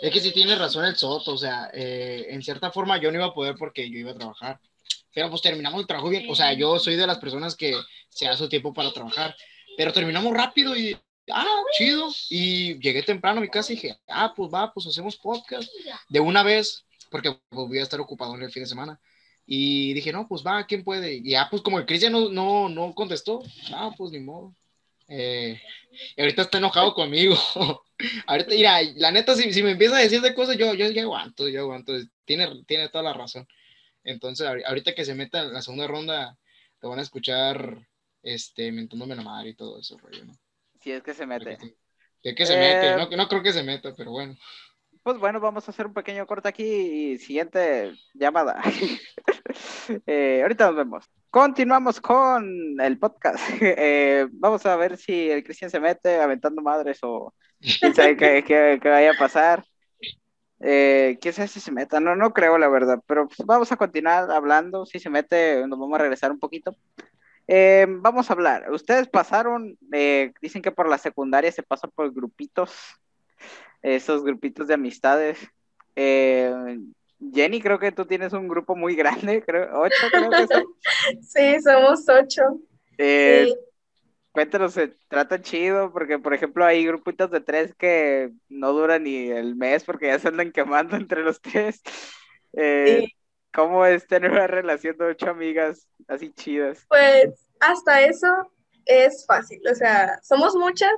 es que sí tiene razón el Soto, o sea, eh, en cierta forma yo no iba a poder porque yo iba a trabajar pero pues terminamos el trabajo bien, o sea, yo soy de las personas que se hace tiempo para trabajar, pero terminamos rápido y, ah, chido, y llegué temprano a mi casa y dije, ah, pues va, pues hacemos podcast de una vez, porque pues, voy a estar ocupado en el fin de semana. Y dije, no, pues va, ¿quién puede? Y ya, pues como el Cristian no, no, no contestó, ah, pues ni modo. Eh, y ahorita está enojado conmigo. ahorita, mira, la neta, si, si, me empieza a decir de cosas, yo, yo, yo aguanto, yo aguanto. Tiene, tiene toda la razón. Entonces, ahorita que se meta en la segunda ronda, te van a escuchar este, mentándome la madre y todo eso, rollo, ¿no? Si es que se mete. Si es que se mete, eh, no, no creo que se meta, pero bueno. Pues bueno, vamos a hacer un pequeño corte aquí y siguiente llamada. Eh, ahorita nos vemos. Continuamos con el podcast. Eh, vamos a ver si el Cristian se mete aventando madres o quién sabe qué, qué, qué vaya a pasar. Eh, ¿Quién sabe si se meta? No, no creo, la verdad. Pero pues, vamos a continuar hablando. Si se mete, nos vamos a regresar un poquito. Eh, vamos a hablar. Ustedes pasaron, eh, dicen que por la secundaria se pasa por grupitos, esos grupitos de amistades. Eh, Jenny, creo que tú tienes un grupo muy grande, creo, ocho creo que son. Sí, somos ocho. Sí. Cuéntanos, se trata chido, porque por ejemplo hay grupitos de tres que no duran ni el mes porque ya se andan quemando entre los tres. Sí. ¿Cómo es tener una relación de ocho amigas así chidas? Pues hasta eso es fácil, o sea, somos muchas,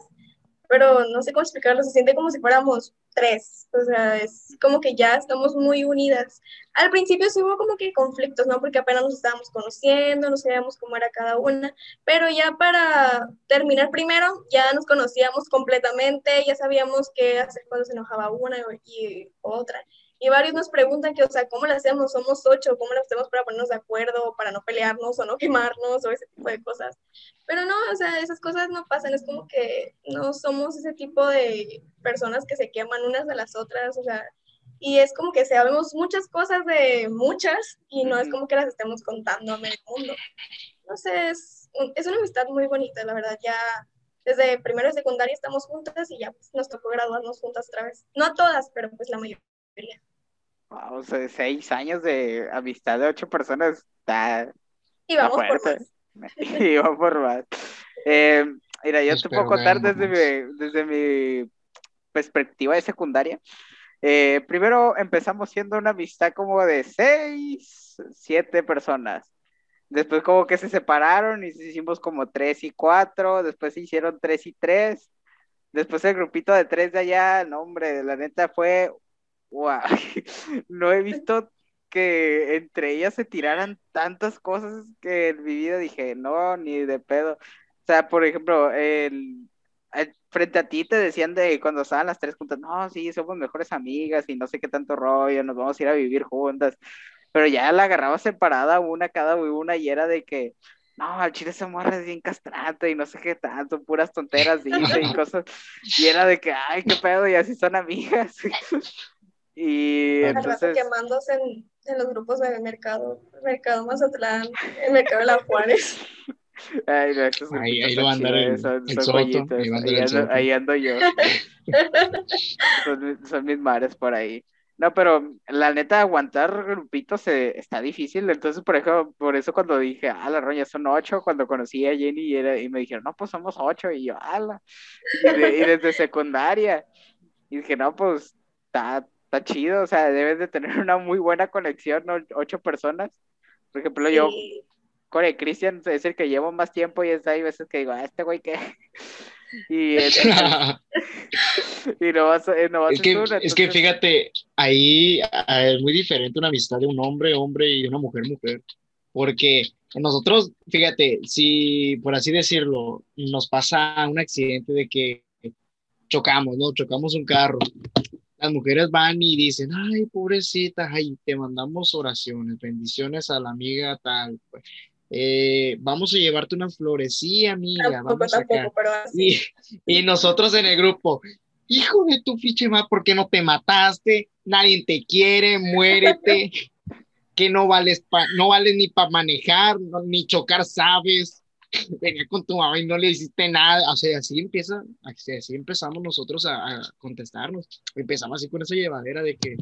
pero no sé cómo explicarlo, se siente como si fuéramos tres, o sea, es como que ya estamos muy unidas. Al principio sí hubo como que conflictos, ¿no? Porque apenas nos estábamos conociendo, no sabíamos cómo era cada una, pero ya para terminar primero, ya nos conocíamos completamente, ya sabíamos qué hacer cuando se enojaba una y otra. Y varios nos preguntan que, o sea, ¿cómo lo hacemos? Somos ocho, ¿cómo lo hacemos para ponernos de acuerdo, para no pelearnos o no quemarnos o ese tipo de cosas? Pero no, o sea, esas cosas no pasan, es como que no somos ese tipo de personas que se queman unas de las otras, o sea, y es como que sabemos muchas cosas de muchas y no es como que las estemos contando a medio mundo. No sé, es, es una amistad muy bonita, la verdad, ya desde primero y secundaria estamos juntas y ya pues, nos tocó graduarnos juntas otra vez. No todas, pero pues la mayoría. Wow, o sea, seis años de amistad de ocho personas está, y vamos por más. y vamos por más. Eh, mira, yo te puedo contar desde mi, desde mi perspectiva de secundaria. Eh, primero empezamos siendo una amistad como de seis, siete personas. Después como que se separaron y hicimos como tres y cuatro. Después se hicieron tres y tres. Después el grupito de tres de allá, no hombre, la neta fue wow, no he visto que entre ellas se tiraran tantas cosas que en mi vida dije, no, ni de pedo. O sea, por ejemplo, el, frente a ti te decían de cuando estaban las tres juntas, no, sí, somos mejores amigas y no sé qué tanto rollo, nos vamos a ir a vivir juntas. Pero ya la agarraba separada una cada una y era de que, no, al chile se muere bien castrante y no sé qué tanto, puras tonteras dice y cosas. Y era de que, ay, qué pedo, y así son amigas. Y entonces... quemándose en, en, los grupos de mercado, Mercado Mazatlán, el Mercado de la Juárez. Ay, no, ahí, ahí lo va a andar el, son, el soto, ahí, ando, ahí, ando, yo. son, son, mis mares por ahí. No, pero la neta, aguantar grupitos eh, está difícil. Entonces, por ejemplo, por eso cuando dije, ah, la roña son ocho, cuando conocí a Jenny y, era, y me dijeron, no, pues somos ocho, y yo, ala. Y, y desde secundaria. Y dije, no, pues está, está chido, o sea, debes de tener una muy buena conexión, ¿no? Ocho personas. Por ejemplo, yo con el Cristian es el que llevo más tiempo y es, hay veces que digo, ah, este güey qué. y, y no vas, no vas es, que, es que fíjate, ahí ah, es muy diferente una amistad de un hombre, hombre y de una mujer, mujer. Porque nosotros, fíjate, si por así decirlo, nos pasa un accidente de que chocamos, ¿no? Chocamos un carro las mujeres van y dicen, ay, pobrecita, ay, te mandamos oraciones, bendiciones a la amiga tal, pues. Eh, vamos a llevarte una florecía, amiga, vamos y, y, nosotros en el grupo, hijo de tu fiche más, ¿por qué no te mataste? Nadie te quiere, muérete, que no vales, no vales ni para manejar, ni chocar, sabes venía con tu mamá y no le hiciste nada, o sea, así empieza, así, empezamos nosotros a, contestarnos, empezamos así con esa llevadera de que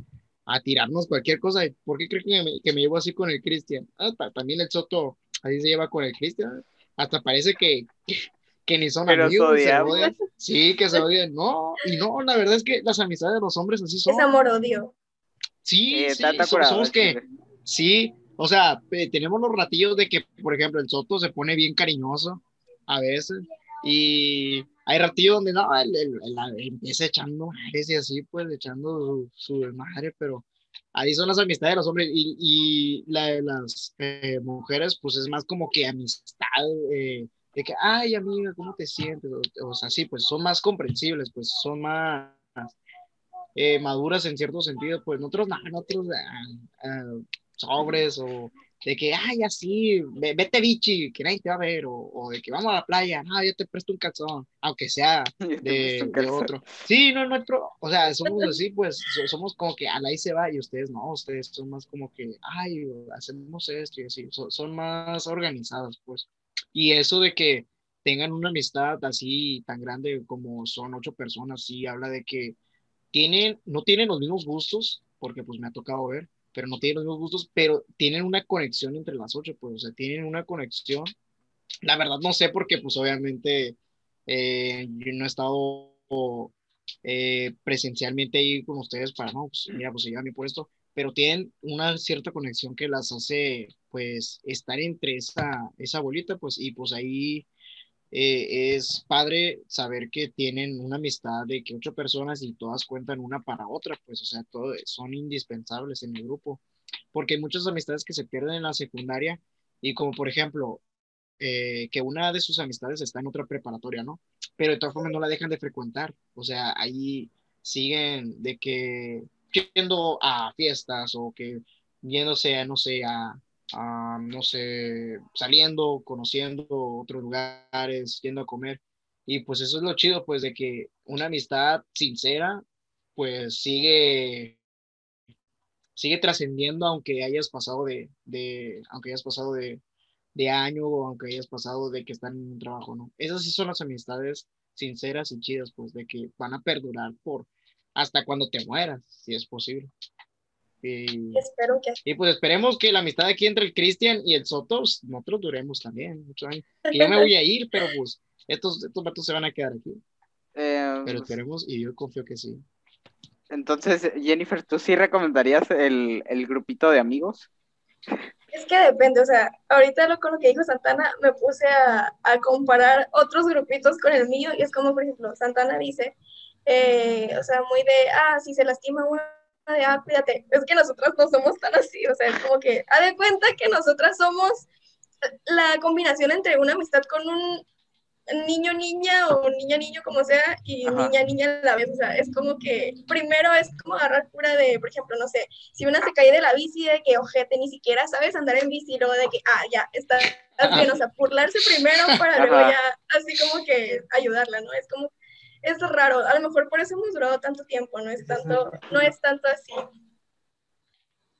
a tirarnos cualquier cosa, ¿por qué crees que me, que me llevo así con el Cristian? Ah, también el Soto así se lleva con el Cristian, hasta parece que, que, ni son amigos, se odian. sí, que se odian, no, y no, la verdad es que las amistades de los hombres así son. Es amor-odio. Sí, sí, somos que, sí, o sea, tenemos los ratillos de que, por ejemplo, el Soto se pone bien cariñoso a veces y hay ratillos donde no, él, empieza echando madres y así, pues echando su, madre, pero ahí son las amistades de los hombres y, y la de las eh, mujeres, pues es más como que amistad, eh, de que, ay, amiga, ¿cómo te sientes? O, sea, sí, pues son más comprensibles, pues son más eh, maduras en cierto sentido, pues nosotros, no, nosotros, ah, ah, sobres o de que, ay, así, vete bichi, que nadie te va a ver, o, de que vamos a la playa, no, yo te presto un calzón, aunque sea de, otro. Sí, no, nuestro, o sea, somos así, pues, somos como que a la ahí se va y ustedes no, ustedes son más como que, ay, hacemos esto y así, son, más organizados, pues. Y eso de que tengan una amistad así tan grande como son ocho personas, sí habla de que tienen, no tienen los mismos gustos, porque pues me ha tocado ver, pero no tienen los mismos gustos, pero tienen una conexión entre las ocho, pues, o sea, tienen una conexión. La verdad no sé porque pues obviamente eh, yo no he estado eh, presencialmente ahí con ustedes para, no, pues mira, pues se lleva mi puesto, pero tienen una cierta conexión que las hace, pues, estar entre esa, esa bolita, pues, y pues ahí eh, es padre saber que tienen una amistad de que ocho personas y todas cuentan una para otra, pues, o sea, todo, son indispensables en el grupo, porque hay muchas amistades que se pierden en la secundaria y como por ejemplo, eh, que una de sus amistades está en otra preparatoria, ¿no? Pero de todas formas no la dejan de frecuentar, o sea, ahí siguen de que yendo a fiestas o que yéndose, no sé, a, no sé, saliendo, conociendo otros lugares, yendo a comer. Y pues eso es lo chido, pues de que una amistad sincera, pues sigue, sigue trascendiendo aunque hayas pasado de, de, aunque hayas pasado de, de año o aunque hayas pasado de que están en un trabajo, ¿no? Esas sí son las amistades sinceras y chidas, pues de que van a perdurar por hasta cuando te mueras, si es posible. Y, Espero que. Y pues esperemos que la amistad aquí entre el Cristian y el Soto, pues, nosotros duremos también muchos años. Que yo me voy a ir, pero pues estos, estos vatos se van a quedar aquí. Eh, pero esperemos y yo confío que sí. Entonces, Jennifer, ¿tú sí recomendarías el, el grupito de amigos? Es que depende, o sea, ahorita lo, con lo que dijo Santana, me puse a, a, comparar otros grupitos con el mío, y es como, por ejemplo, Santana dice, eh, o sea, muy de, ah, si se lastima una de, ah, cuídate. Es que nosotras no somos tan así, o sea, es como que, ha de cuenta que nosotras somos la combinación entre una amistad con un niño niña o niña niño como sea y niña niña a la vez, o sea, es como que primero es como agarrar cura de, por ejemplo, no sé, si una se cae de la bici de que ojete ni siquiera sabes andar en bici luego de que, ah, ya, está bien, o sea, burlarse primero para luego ya así como que ayudarla, ¿no? Es como es raro. A lo mejor por eso hemos durado tanto tiempo, no es tanto, no es tanto así.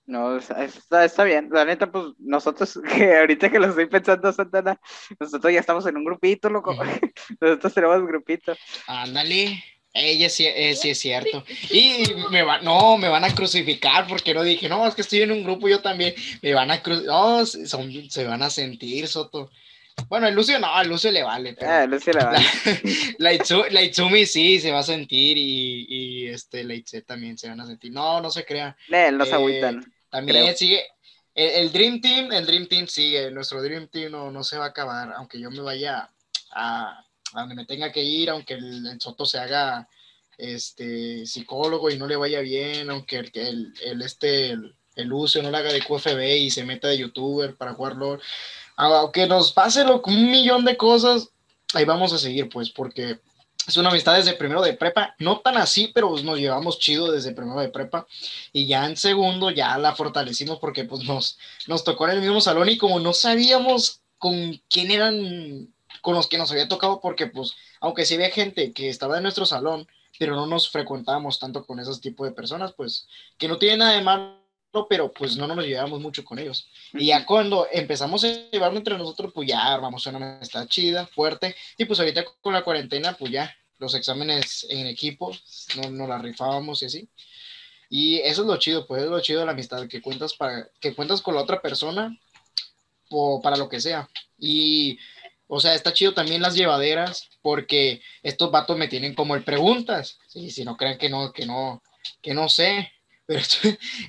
No, está, está bien. La neta, pues nosotros, que ahorita que lo estoy pensando, Santana, nosotros ya estamos en un grupito, loco. Nosotros tenemos un grupito. Ándale. Ella sí, eh, sí, es cierto. Y me van, no, me van a crucificar porque no dije, no, es que estoy en un grupo, yo también. Me van a crucificar, no, son, se van a sentir, Soto. Bueno, el Lucio no, el Lucio le vale. Ah, Lucio le vale. La, la, Itsumi sí se va a sentir y, y este, la Itze también se van a sentir. No, no se crea. No, no se eh, agüitan. También sigue. El, Dream Team, el Dream Team sigue. Nuestro Dream Team no, no se va a acabar, aunque yo me vaya a, a donde me tenga que ir, aunque el, Soto se haga este psicólogo y no le vaya bien, aunque el, el, el este, el, el Lucio no le haga de QFB y se meta de youtuber para jugar LOL aunque nos pase lo, un millón de cosas, ahí vamos a seguir, pues, porque es una amistad desde primero de prepa, no tan así, pero pues, nos llevamos chido desde primero de prepa. Y ya en segundo ya la fortalecimos porque pues nos, nos tocó en el mismo salón y como no sabíamos con quién eran, con los que nos había tocado, porque pues aunque sí había gente que estaba en nuestro salón, pero no nos frecuentábamos tanto con esos tipos de personas, pues que no tiene nada de malo pero pues no nos llevamos mucho con ellos. Y ya cuando empezamos a llevarlo entre nosotros, pues ya armamos una amistad chida, fuerte, y pues ahorita con la cuarentena, pues ya los exámenes en equipo, no nos la rifábamos y así. Y eso es lo chido, pues es lo chido de la amistad, que cuentas, para, que cuentas con la otra persona o para lo que sea. Y, o sea, está chido también las llevaderas, porque estos vatos me tienen como el preguntas. Sí, si no creen que no, que no, que no sé. Pero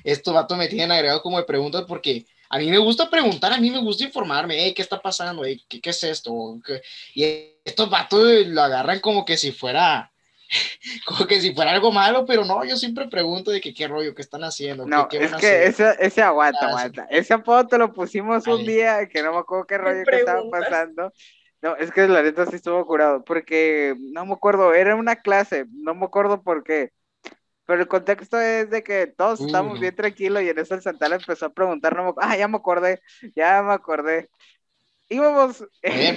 estos vatos me tienen agregado como de preguntas porque a mí me gusta preguntar, a mí me gusta informarme, ¿qué está pasando? ¿qué, ¿qué, es esto? Y estos vatos lo agarran como que si fuera, como que si fuera algo malo, pero no, yo siempre pregunto de que qué rollo, qué están haciendo. No, es que ese, ese aguanta, aguanta. Ese apodo te lo pusimos un día que no me acuerdo qué rollo que estaba pasando. No, es que la neta sí estuvo curado, porque no me acuerdo, era una clase, no me acuerdo por qué pero el contexto es de que todos estamos bien tranquilos y en eso el Santana empezó a preguntar, ah, ya me acordé, ya me acordé. Íbamos,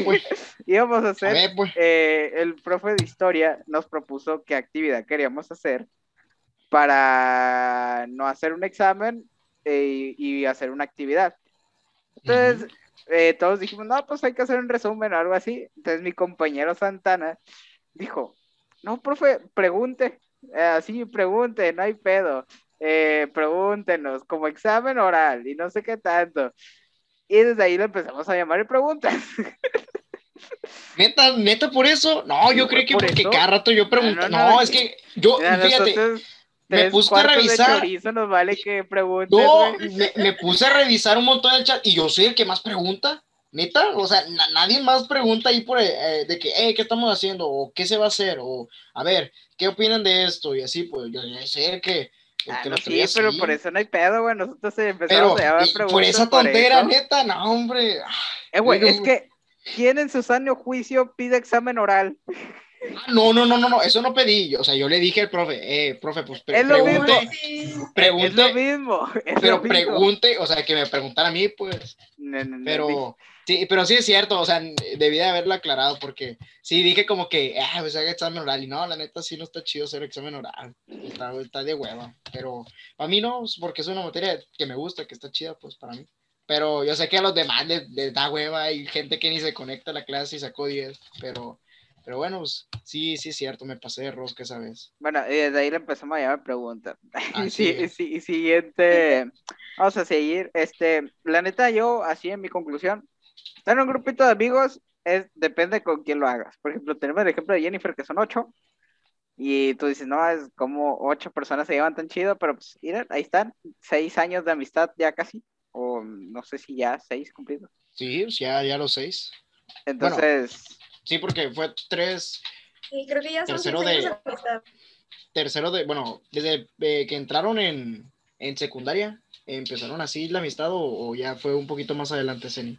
pues. íbamos a hacer, pues. eh, el profe de historia nos propuso qué actividad queríamos hacer para no hacer un examen eh, y hacer una actividad. Entonces, eh, todos dijimos, no, pues hay que hacer un resumen o algo así. Entonces mi compañero Santana dijo, no, profe, pregunte, eh, así pregunte, no hay pedo. Eh, pregúntenos, como examen oral y no sé qué tanto. Y desde ahí le empezamos a llamar y preguntas. Neta, neta, por eso. No, yo creo que porque cada rato yo pregunto. No, es que yo, fíjate, me puse a revisar. nos vale que preguntes, no, me, puse a revisar un montón del chat y yo soy el que más pregunta. Neta, o sea, nadie más pregunta ahí por eh, de que, hey, ¿qué estamos haciendo? O ¿qué se va a hacer? O, a ver, ¿qué opinan de esto? Y así, pues, yo sé que Ah, sí, pero por eso no hay pedo, güey. Nosotros empezamos a preguntas. Por esa tontera, neta, no, hombre. Eh, güey, es que, ¿quién en su sano juicio pide examen oral? Ah, no, no, no, no, no, eso no pedí. O sea, yo le dije al profe, eh, profe, pues es pregunte, mismo. pregunte. Es lo mismo. pero pregunte, o sea, que me preguntara a mí, pues. pero, sí, pero sí es cierto, o sea, debí de haberlo aclarado porque sí dije como que, ah, pues haga examen oral. Y no, la neta sí no está chido hacer examen oral. Está, está de hueva. Pero para mí no, porque es una materia que me gusta, que está chida, pues para mí. Pero yo sé que a los demás les, da hueva. Hay gente que ni se conecta a la clase y sacó 10, pero pero bueno, pues, sí, sí es cierto, me pasé de rosca esa vez. Bueno, y desde ahí le empezamos a llevar preguntas. sí, sí, siguiente, vamos a seguir. Este, la neta, yo, así en mi conclusión, tener un grupito de amigos es, depende con quién lo hagas. Por ejemplo, tenemos el ejemplo de Jennifer, que son ocho, y tú dices, no, es como ocho personas se llevan tan chido, pero pues, miren, ahí están, seis años de amistad ya casi, o no sé si ya seis cumplidos. Sí, ya, ya los seis. Entonces... Sí, porque fue tres. Sí, creo que ya son tercero de, Tercero de, bueno, desde eh, que entraron en, en, secundaria, ¿empezaron así la amistad o, ya fue un poquito más adelante, Ceni?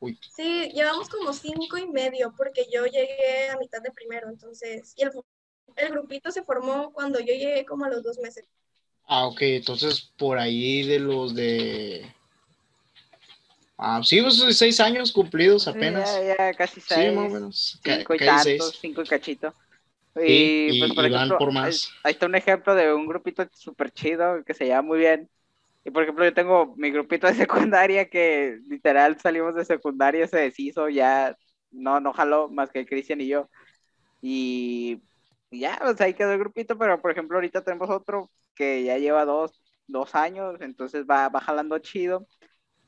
Uy. Sí, llevamos como cinco y medio, porque yo llegué a mitad de primero, entonces, y el, el grupito se formó cuando yo llegué como a los dos meses. Ah, ok, entonces por ahí de los de Ah, sí, pues seis años cumplidos apenas. Ya, ya, casi seis. Sí, más o menos. Cinco y tantos, cinco y cachito. Y, pues, por ejemplo, por más. Ahí está un ejemplo de un grupito súper chido que se llama muy bien. Y por ejemplo, yo tengo mi grupito de secundaria que literal salimos de secundaria, se deshizo, ya no, no jaló más que Cristian y yo. Y ya, pues ahí quedó el grupito, pero por ejemplo, ahorita tenemos otro que ya lleva dos, dos años, entonces va, va jalando chido.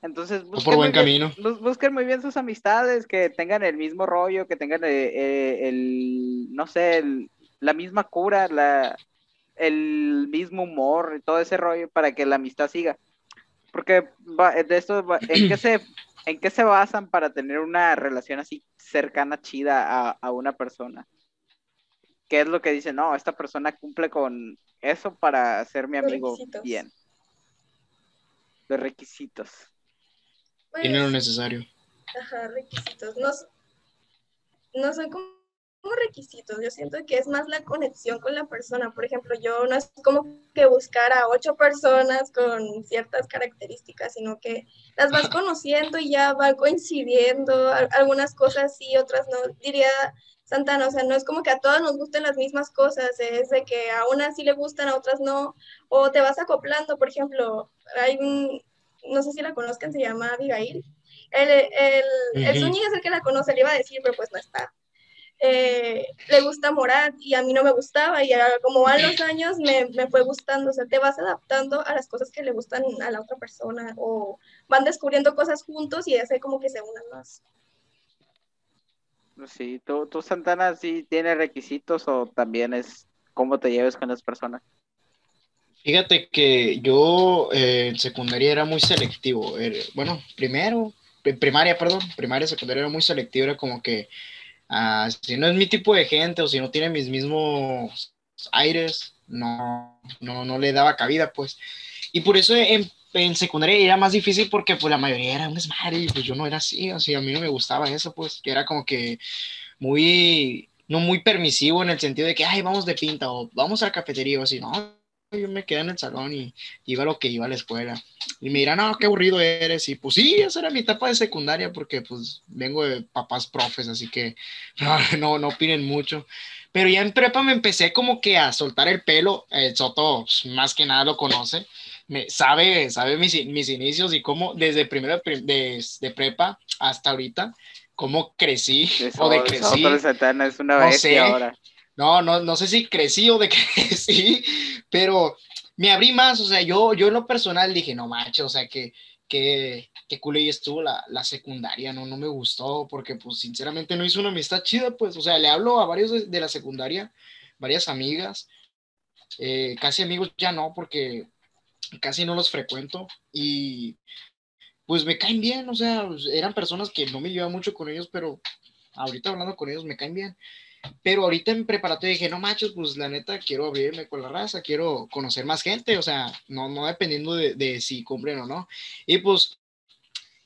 Entonces, busquen, por buen camino. busquen muy bien sus amistades, que tengan el mismo rollo, que tengan eh, eh, el, no sé, la misma cura, la, el mismo humor, todo ese rollo para que la amistad siga. Porque de esto, ¿en, qué se, ¿en qué se basan para tener una relación así cercana, chida a, una persona? ¿Qué es lo que dicen? No, esta persona cumple con eso para ser mi amigo bien. Los requisitos. Tiene lo pues, necesario. Ajá, requisitos. No, no son como, requisitos. Yo siento que es más la conexión con la persona. Por ejemplo, yo no es como que buscar a ocho personas con ciertas características, sino que las vas conociendo y ya van coincidiendo. Algunas cosas sí, otras no. Diría Santana, o sea, no es como que a todas nos gusten las mismas cosas, es de que a unas sí le gustan, a otras no, o te vas acoplando, por ejemplo, hay un, no sé si la conozcan, se llama Abigail. El, el, el es el que la conoce, le iba a decir, pero pues no está. Eh, le gusta Morat y a mí no me gustaba y como van los años me, me, fue gustando, o sea, te vas adaptando a las cosas que le gustan a la otra persona o van descubriendo cosas juntos y hace como que se unan más. Sí, ¿tú, tú Santana sí tiene requisitos o también es cómo te lleves con las personas? Fíjate que yo eh, en secundaria era muy selectivo. Bueno, primero, primaria, perdón, primaria, secundaria era muy selectivo. Era como que ah, si no es mi tipo de gente o si no tiene mis mismos aires, no, no, no le daba cabida, pues. Y por eso en, en secundaria era más difícil porque pues la mayoría era un desmadre y pues yo no era así, así a mí no me gustaba eso, pues, que era como que muy, no muy permisivo en el sentido de que, ay, vamos de pinta o vamos a la cafetería o así, no, yo me quedé en el salón y iba a lo que iba a la escuela. Y me dirán, no, qué aburrido eres. Y pues sí, esa era mi etapa de secundaria porque pues vengo de papás profes, así que no, no opinen mucho. Pero ya en prepa me empecé como que a soltar el pelo. El Soto pues, más que nada lo conoce. Me, sabe sabe mis, mis inicios y cómo desde primero de, de prepa hasta ahorita, cómo crecí o de crecí. es una no sé, ahora. No, no, no sé si crecí o de crecí, pero me abrí más, o sea, yo, yo en lo personal dije, no macho, o sea, que, que, que cool y estuvo la, la, secundaria, no, no me gustó, porque pues sinceramente no hizo una amistad chida, pues, o sea, le hablo a varios de, la secundaria, varias amigas, eh, casi amigos ya no, porque casi no los frecuento y pues me caen bien, o sea, eran personas que no me llevaba mucho con ellos, pero ahorita hablando con ellos me caen bien. Pero ahorita en preparatoria dije, no machos, pues la neta quiero abrirme con la raza, quiero conocer más gente, o sea, no, no dependiendo de, de si cumplen o no. Y pues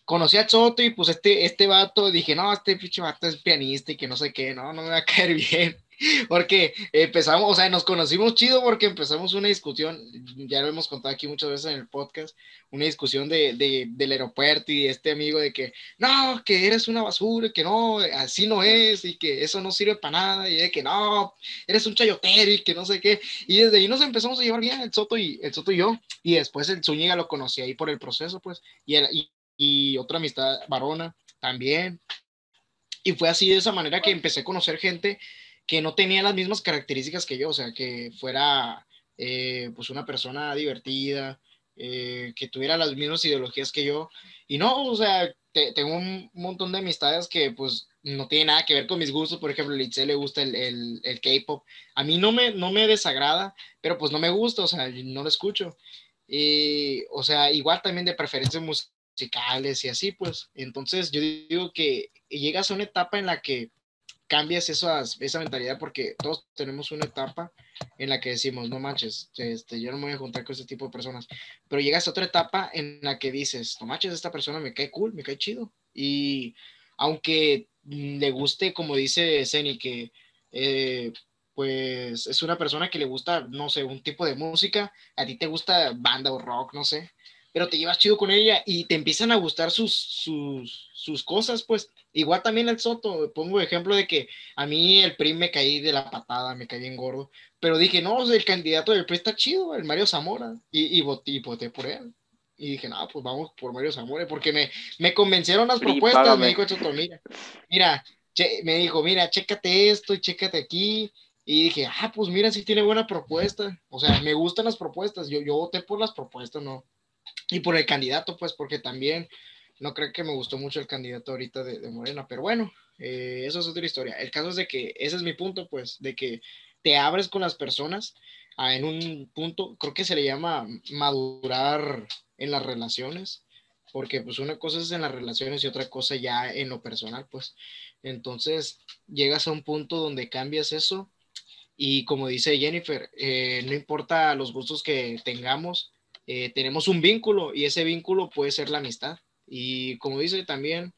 conocí a Choto y pues este, este vato, dije, no, este pinche vato es pianista y que no sé qué, no, no me va a caer bien. Porque empezamos, o sea, nos conocimos chido porque empezamos una discusión, ya lo hemos contado aquí muchas veces en el podcast, una discusión de, de, del aeropuerto y este amigo de que, no, que eres una basura, que no, así no es y que eso no sirve para nada y de que no, eres un chayotero y que no sé qué. Y desde ahí nos empezamos a llevar bien el Soto y, el Soto y yo. Y después el Zúñiga lo conocí ahí por el proceso, pues, y, y, y otra amistad varona también. Y fue así de esa manera que empecé a conocer gente que no tenía las mismas características que yo, o sea, que fuera eh, pues una persona divertida, eh, que tuviera las mismas ideologías que yo. Y no, o sea, tengo un montón de amistades que pues no tienen nada que ver con mis gustos. Por ejemplo, a le gusta el, el, el K-pop. A mí no me, no me desagrada, pero pues no me gusta, o sea, no lo escucho. Y, o sea, igual también de preferencias musicales y así, pues. Entonces yo digo que llegas a una etapa en la que cambias esas, esa mentalidad porque todos tenemos una etapa en la que decimos, no manches, este, yo no me voy a juntar con este tipo de personas, pero llegas a otra etapa en la que dices, no manches, esta persona me cae cool, me cae chido. Y aunque le guste, como dice Zeni, que eh, pues es una persona que le gusta, no sé, un tipo de música, a ti te gusta banda o rock, no sé, pero te llevas chido con ella y te empiezan a gustar sus, sus, sus cosas, pues. Igual también el Soto, pongo ejemplo de que a mí el PRI me caí de la patada, me caí bien gordo, pero dije, no, el candidato del PRI está chido, el Mario Zamora, y, y, voté, por él. Y dije, no, pues vamos por Mario Zamora, porque me, me convencieron las propuestas, me dijo Soto, mira, mira, me dijo, mira, chécate esto y chécate aquí, y dije, ah, pues mira, sí tiene buena propuesta, o sea, me gustan las propuestas, yo, yo voté por las propuestas, no, y por el candidato, pues, porque también no creo que me gustó mucho el candidato ahorita de, Morena, pero bueno, eh, eso es otra historia. El caso es de que ese es mi punto, pues, de que te abres con las personas ah, en un punto, creo que se le llama madurar en las relaciones, porque pues una cosa es en las relaciones y otra cosa ya en lo personal, pues. Entonces llegas a un punto donde cambias eso y como dice Jennifer, eh, no importa los gustos que tengamos, eh, tenemos un vínculo y ese vínculo puede ser la amistad. Y como dice también,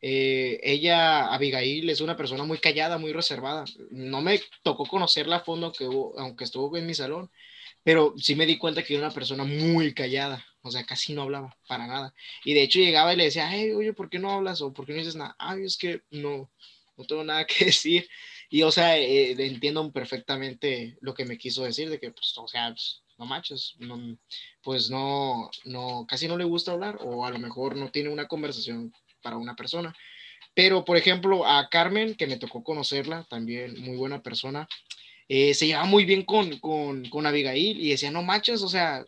eh, ella, Abigail, es una persona muy callada, muy reservada. No me tocó conocerla a fondo, que aunque estuvo en mi salón, pero sí me di cuenta que era una persona muy callada, o sea, casi no hablaba para nada. Y de hecho llegaba y le decía, hey, oye, ¿por qué no hablas? O ¿por qué no dices nada? Ay, es que no, no tengo nada que decir. Y, o sea, eh, entiendo perfectamente lo que me quiso decir, de que, pues, o sea, pues, no manches, pues no, no, casi no le gusta hablar o a lo mejor no tiene una conversación para una persona. Pero, por ejemplo, a Carmen, que me tocó conocerla, también muy buena persona, eh, se llevaba muy bien con, con, con, Abigail y decía, no manches, o sea,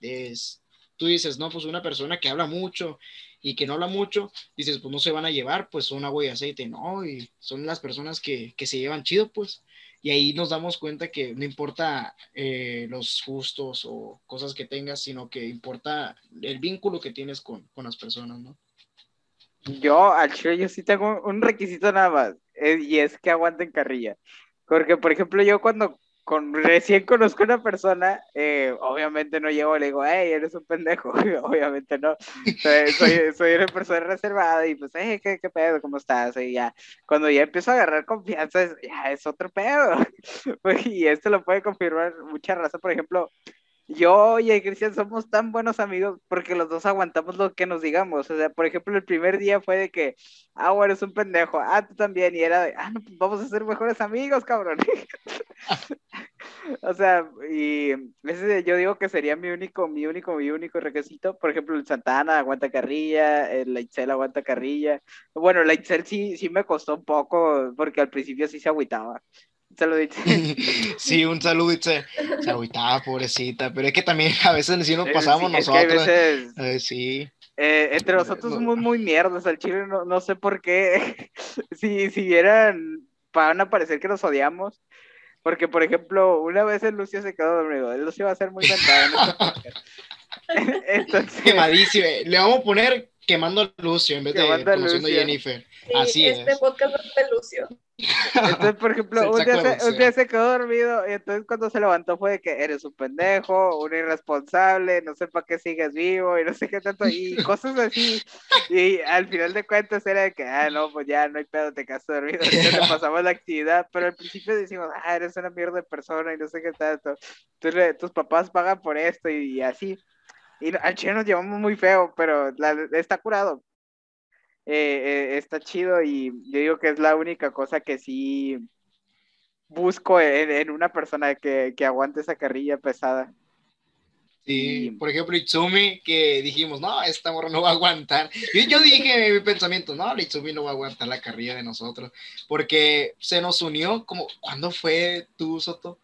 es, tú dices, no, pues una persona que habla mucho y que no habla mucho, dices, pues no se van a llevar, pues son agua y aceite, no, y son las personas que, que se llevan chido, pues y ahí nos damos cuenta que no importa eh, los gustos o cosas que tengas, sino que importa el vínculo que tienes con, con las personas, ¿no? Yo, al chile, yo sí tengo un requisito nada más, eh, y es que aguanten carrilla. Porque, por ejemplo, yo cuando con recién conozco a una persona, eh, obviamente no llego le digo, hey, eres un pendejo, obviamente no, soy, soy, una persona reservada y pues, hey, ¿qué, ¿qué, pedo? ¿Cómo estás? Y ya, cuando ya empiezo a agarrar confianza, ya es otro pedo, y esto lo puede confirmar mucha raza, por ejemplo, yo y Cristian somos tan buenos amigos porque los dos aguantamos lo que nos digamos. O sea, por ejemplo, el primer día fue de que, ah, bueno, eres un pendejo, ah, tú también, y era de, ah, pues vamos a ser mejores amigos, cabrón. o sea, y ese yo digo que sería mi único, mi único, mi único requisito. Por ejemplo, el Santana aguanta carrilla, el Leitzel aguanta carrilla. Bueno, el sí, sí me costó un poco porque al principio sí se agüitaba. Saludito. sí, un saludito. Se agüitaba, pobrecita. Pero es que también a veces sí nos pasamos nosotros. Eh, sí. Eh, entre nosotros somos muy mierdas al chile, no, no sé por qué. si, si vieran, van a parecer que nos odiamos. Porque, por ejemplo, una vez el Lucio se quedó dormido. El Lucio va a ser muy mentado. Entonces... Quemadísimo. Le vamos a poner quemando a Lucio en vez de conociendo a Jennifer. Así este podcast es de Lucio. Entonces, por ejemplo, un día, se, quedó dormido y entonces cuando se levantó fue de que eres un pendejo, un irresponsable, no sé para qué sigues vivo y no sé qué tanto, y cosas así. Y al final de cuentas era de que, ah, no, pues ya no hay pedo, te quedaste dormido, entonces pasamos la actividad, pero al principio decimos, ah, eres una mierda de persona y no sé qué tanto. Tus papás pagan por esto y, así. Y al chino nos llevamos muy feo, pero está curado. Eh, eh, está chido y yo digo que es la única cosa que sí busco en, una persona que, que, aguante esa carrilla pesada. Sí, por ejemplo, Itsumi, que dijimos, no, esta morra no va a aguantar. Y yo dije en mi pensamiento, no, Itsumi no va a aguantar la carrilla de nosotros, porque se nos unió, como, ¿cuándo fue tú, Soto?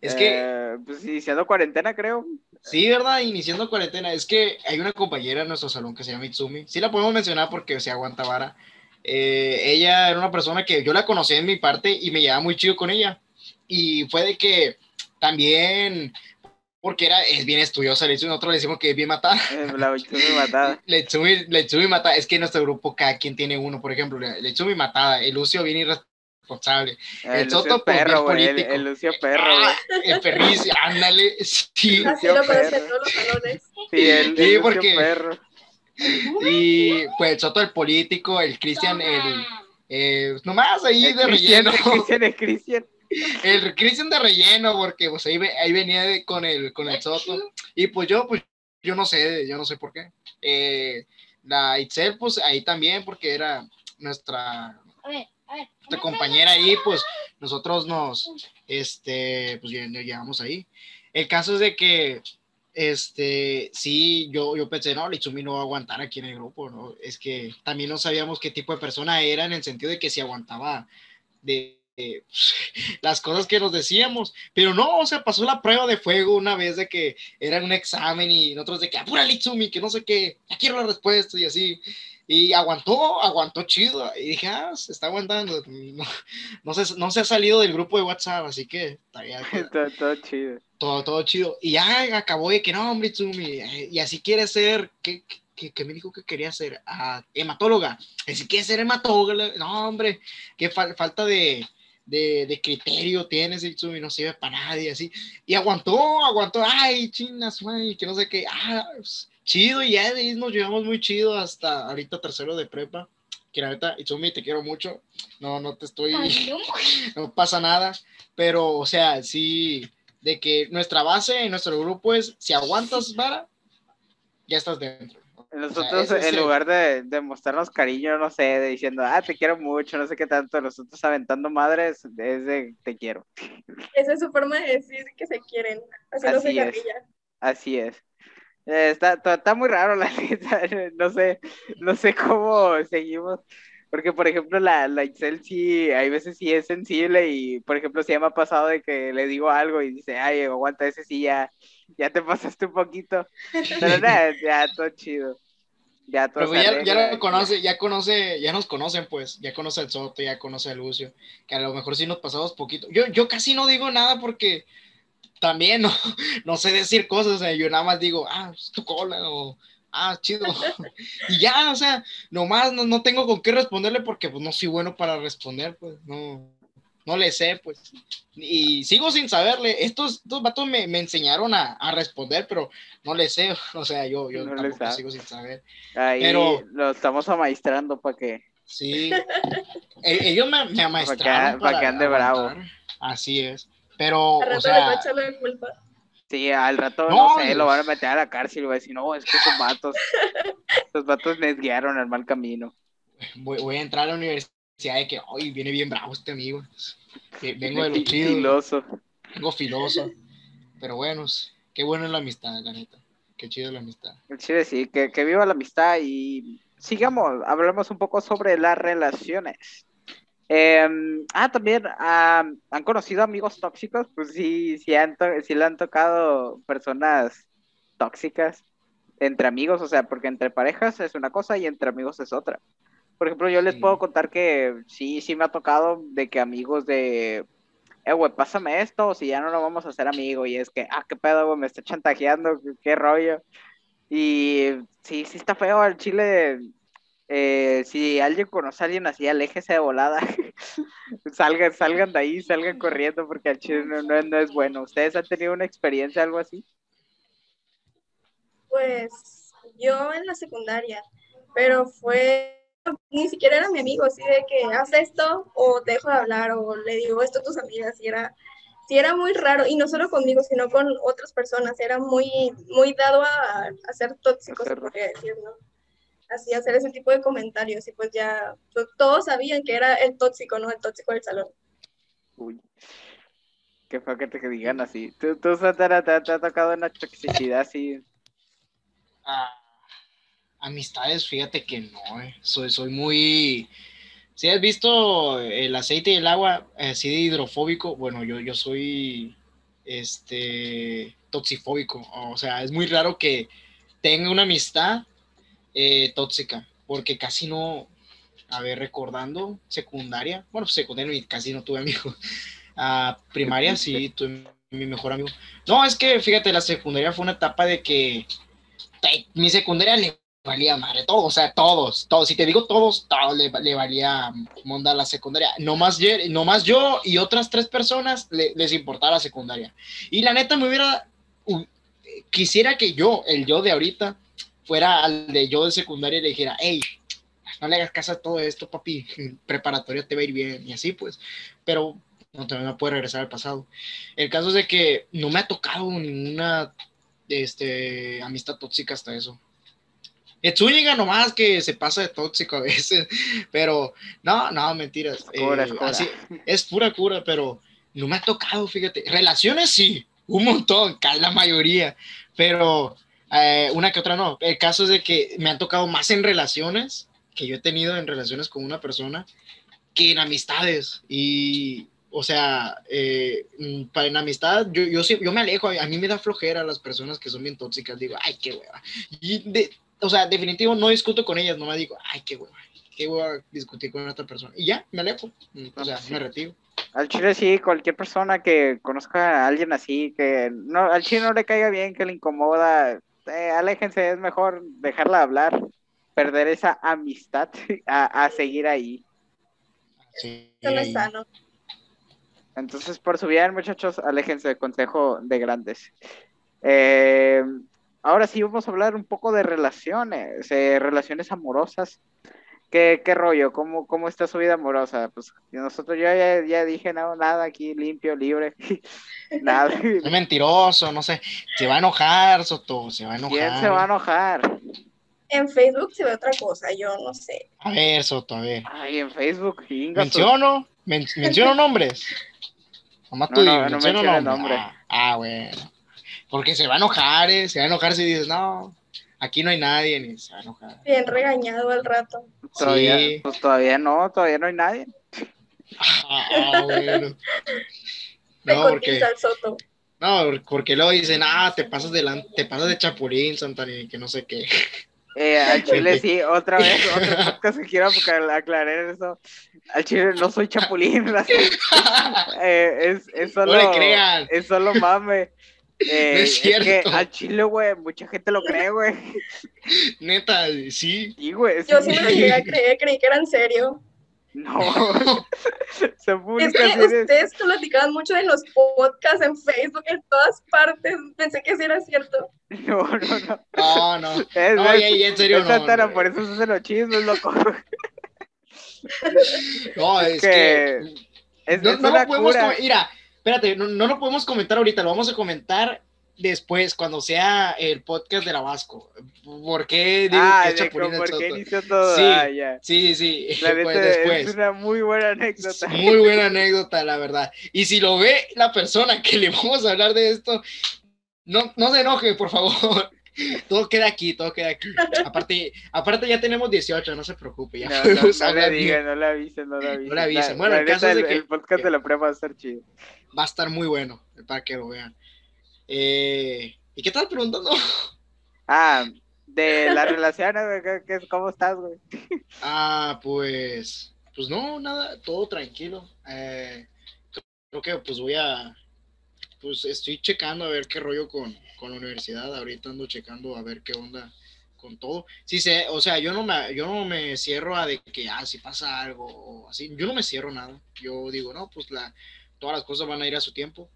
Es que. Eh, pues iniciando cuarentena, creo. Sí, ¿verdad? Iniciando cuarentena. Es que hay una compañera en nuestro salón que se llama Itsumi. Sí la podemos mencionar porque se aguanta vara. Eh, ella era una persona que yo la conocí en mi parte y me llevaba muy chido con ella. Y fue de que también, porque era, es bien estudiosa, nosotros le decimos que es bien matada. Eh, la Itsumi matada. La Itsumi, matada. Es que en nuestro grupo cada quien tiene uno, por ejemplo, la Itsumi matada. El Lucio viene responsable. El, el Soto pues, perro, político. El, Lucio perro, ah, el perricio, ándale. Sí. Así lo conocen todos los salones. Sí, el, sí, porque, perro. Y pues el Soto el político, el Cristian el eh, nomás ahí de relleno. El Cristian es Cristian. El Cristian de relleno, porque pues ahí, ahí venía con el con el Soto. Y pues yo, pues yo no sé, yo no sé por qué. Eh, la Itzel, pues ahí también, porque era nuestra a ver, esta compañera ahí, pues nosotros nos, este, pues llegamos ahí. El caso es de que, este, sí, yo, yo pensé, no, Litsumi no va a aguantar aquí en el grupo, ¿no? Es que también no sabíamos qué tipo de persona era en el sentido de que si aguantaba de, las cosas que nos decíamos, pero no, o sea, pasó la prueba de fuego una vez de que era un examen y nosotros de que apura Litsumi, que no sé qué, ya quiero la respuesta y así. Y aguantó, aguantó chido. Y dije, ah, se está aguantando. No, no, se, no se ha salido del grupo de WhatsApp, así que todo, todo, chido. Todo, todo chido. Y ya acabó de que no, hombre, Tsumi. Eh, y así quiere ser. ¿Qué, qué, me dijo que quería ser? Ah, hematóloga. Si quiere ser hematóloga. No, hombre, qué falta de, de, de, criterio tienes, Tsumi, no sirve para nadie, así. Y aguantó, aguantó. Ay, chinas, que no sé qué. Ah, pues, chido y ya nos llevamos muy chido hasta ahorita tercero de prepa. Que la neta, Itsumi, te quiero mucho. No, no te estoy. no pasa nada. Pero, o sea, sí, de que nuestra base en nuestro grupo es: si aguantas vara, ya estás dentro. Nosotros, en lugar de, de, mostrarnos cariño, no sé, de diciendo, ah, te quiero mucho, no sé qué tanto, nosotros aventando madres, es de te quiero. Esa es su forma de decir que se quieren, así es. Así es. Eh, está, está muy raro la neta, no sé, no sé cómo seguimos, porque por ejemplo la, la Excel sí, hay veces sí es sensible y por ejemplo si me ha pasado de que le digo algo y dice, ay, aguanta ese sí ya, ya te pasaste un poquito, pero nada, ya todo chido. Ya, todo ya, ya lo conoce, ya conoce, ya nos conocen pues, ya conoce el Soto, ya conoce el Lucio, que a lo mejor sí nos pasamos poquito. Yo, yo casi no digo nada porque también no, no sé decir cosas, o sea, yo nada más digo, ah, es tu cola, o ah, chido. y ya, o sea, nomás no, no tengo con qué responderle porque pues no soy bueno para responder, pues no. no le sé, pues. Y sigo sin saberle. Estos dos vatos me, me enseñaron a, a, responder, pero no le sé. O sea, yo, yo no tampoco sigo sin saber. Ahí pero lo estamos amaestrando para que. Sí. E, ellos me, me amaestraron. Para que, ande bravo. Así es. Pero. Al rato o sea, le echarle culpa. Sí, al rato, no, no sé, lo van a meter a la cárcel y va a decir, no, es que esos vatos, esos vatos me guiaron al mal camino. Voy, voy a entrar a la universidad de que, hoy viene bien bravo este amigo. Vengo de los chidos. Filoso. Vengo filoso. Pero bueno, qué bueno es la amistad, la neta. Qué chido la amistad. Qué chido, sí, que, que viva la amistad y sigamos, hablemos un poco sobre las relaciones. Eh, ah, también han conocido amigos tóxicos, pues sí, sí, han sí le han tocado personas tóxicas entre amigos, o sea, porque entre parejas es una cosa y entre amigos es otra. Por ejemplo, yo les sí. puedo contar que sí, sí me ha tocado de que amigos de, eh, güey, pásame esto, o si ya no lo vamos a hacer amigo, y es que, ah, qué pedo, güey, me está chantajeando, qué, qué rollo. Y sí, sí está feo el chile. Eh, si alguien conoce a alguien así, aléjese de volada. salgan, salgan de ahí, salgan corriendo, porque el chile no, no, no es bueno. ¿Ustedes han tenido una experiencia, algo así? Pues yo en la secundaria, pero fue ni siquiera era mi amigo, así de que haz esto o te dejo de hablar o le digo esto a tus amigas y era, sí era muy raro y no solo conmigo, sino con otras personas, era muy, muy dado a, a ser tóxico, se podría decir, ¿no? Así hacer ese tipo de comentarios y pues ya pues, todos sabían que era el tóxico, ¿no? El tóxico del salón. Uy, qué fue que te digan así. ¿Tú, tú Santana, te, te ha tocado una toxicidad así? Ah amistades, fíjate que no, eh. soy, soy muy... Si has visto el aceite y el agua así de hidrofóbico, bueno, yo, yo soy este toxifóbico, o sea, es muy raro que tenga una amistad eh, tóxica, porque casi no, a ver, recordando, secundaria, bueno, secundaria casi no tuve amigos, uh, primaria sí, tuve mi mejor amigo. No, es que fíjate, la secundaria fue una etapa de que mi secundaria le valía madre, todo, o sea, todos, todos, si te digo todos, todos le, le valía monda la secundaria, no más, no más yo y otras tres personas le, les importaba la secundaria. Y la neta me hubiera, uh, quisiera que yo, el yo de ahorita, fuera al de yo de secundaria y le dijera, hey, no le hagas caso a todo esto, papi, preparatoria te va a ir bien, y así pues, pero no, también me puede regresar al pasado. El caso es de que no me ha tocado ninguna este, amistad tóxica hasta eso. Zúñiga nomás que se pasa de tóxico a veces, pero no, no, mentiras. Cura, eh, cura. Así, es pura cura, pero no me ha tocado, fíjate. Relaciones sí, un montón, la mayoría, pero eh, una que otra no. El caso es de que me han tocado más en relaciones que yo he tenido en relaciones con una persona que en amistades. Y, o sea, eh, para en amistad, yo, yo, yo me alejo, a mí me da flojera las personas que son bien tóxicas, digo, ay, qué hueva. Y de, o sea, definitivo no discuto con ellas, no me digo, ay, qué hueva, qué hueva discutir con otra persona. Y ya, me alejo, o sea, me retiro. Al chile sí, cualquier persona que conozca a alguien así, que no, al chile no le caiga bien, que le incomoda, eh, aléjense, es mejor dejarla hablar, perder esa amistad a, a seguir ahí. Sí, Eso no es sano. Entonces, por su bien, muchachos, aléjense del consejo de grandes. Eh, ahora sí vamos a hablar un poco de relaciones, eh, relaciones amorosas. ¿Qué, qué rollo? ¿Cómo, ¿Cómo está su vida amorosa? Pues nosotros yo ya, ya dije no, nada aquí, limpio, libre. nada. Es mentiroso, no sé. Se va a enojar, Soto, se va a enojar. ¿Quién se va a enojar? En Facebook se ve otra cosa, yo no sé. A ver, Soto, a ver. Ay, en Facebook, inga, ¿Menciono? Men ¿Menciono nombres? Nomás tú No, no, dices, no menciono nombres. nombre. Ah, ah, bueno. Porque se va a enojar, ¿eh? Se va a enojar si dices, no, aquí no hay nadie, ni se va a enojar. Bien regañado al rato. Todavía, Sí. pues todavía no, todavía no hay nadie. Ah, bueno. No, porque, soto. no, porque luego dicen, ah, te pasas de, te pasas de chapulín, Santana, y que no sé qué. Eh, al Chile sí, otra vez, otro podcast que quiero aclar- aclarar eso. Al Chile no soy chapulín. Eh, es, es solo, No le crean. es solo mame. Eh, No es que cierto. al Chile, güey, mucha gente lo cree, güey. Neta, sí. Sí, güey. Yo sí. me lo llegué a creer, creí que era en serio. No, se Es que ustedes platicaban mucho de los podcasts en Facebook, en todas partes. Pensé que sí era cierto. No, no, no. No, no. Es, no, en serio, no. Tara, por eso se hacen los chismes, loco. No, es que. Es, no, no lo podemos. Mira, espérate, no, no lo podemos comentar ahorita, lo vamos a comentar después, cuando sea el podcast de la Vasco. ¿Por qué digo ah, que es ¿por qué inició todo? Sí, ah, ya. sí, sí. pues, después. Es una muy buena anécdota. Muy buena anécdota, la verdad. Y si lo ve la persona que le vamos a hablar de esto, no, no se enoje, por favor. Todo queda aquí, todo queda aquí. Aparte, aparte ya tenemos 18, no se preocupe. Ya no, no, no le digan, no le avisen, no le avisen. No le avisen. Bueno, el caso es de que... El podcast de la prueba va a estar chido. Va a estar muy bueno, para que lo vean. Eh, ¿Y qué estás preguntando? Ah, de la relación, ¿cómo estás, güey? Ah, pues, pues no, nada, todo tranquilo. Eh, creo que pues voy a, pues estoy checando a ver qué rollo con, con la universidad. Ahorita ando checando a ver qué onda con todo. Sí sé, o sea, yo no me, yo no me cierro a de que, ah, si pasa algo o así. Yo no me cierro nada. Yo digo, no, pues la, todas las cosas van a ir a su tiempo.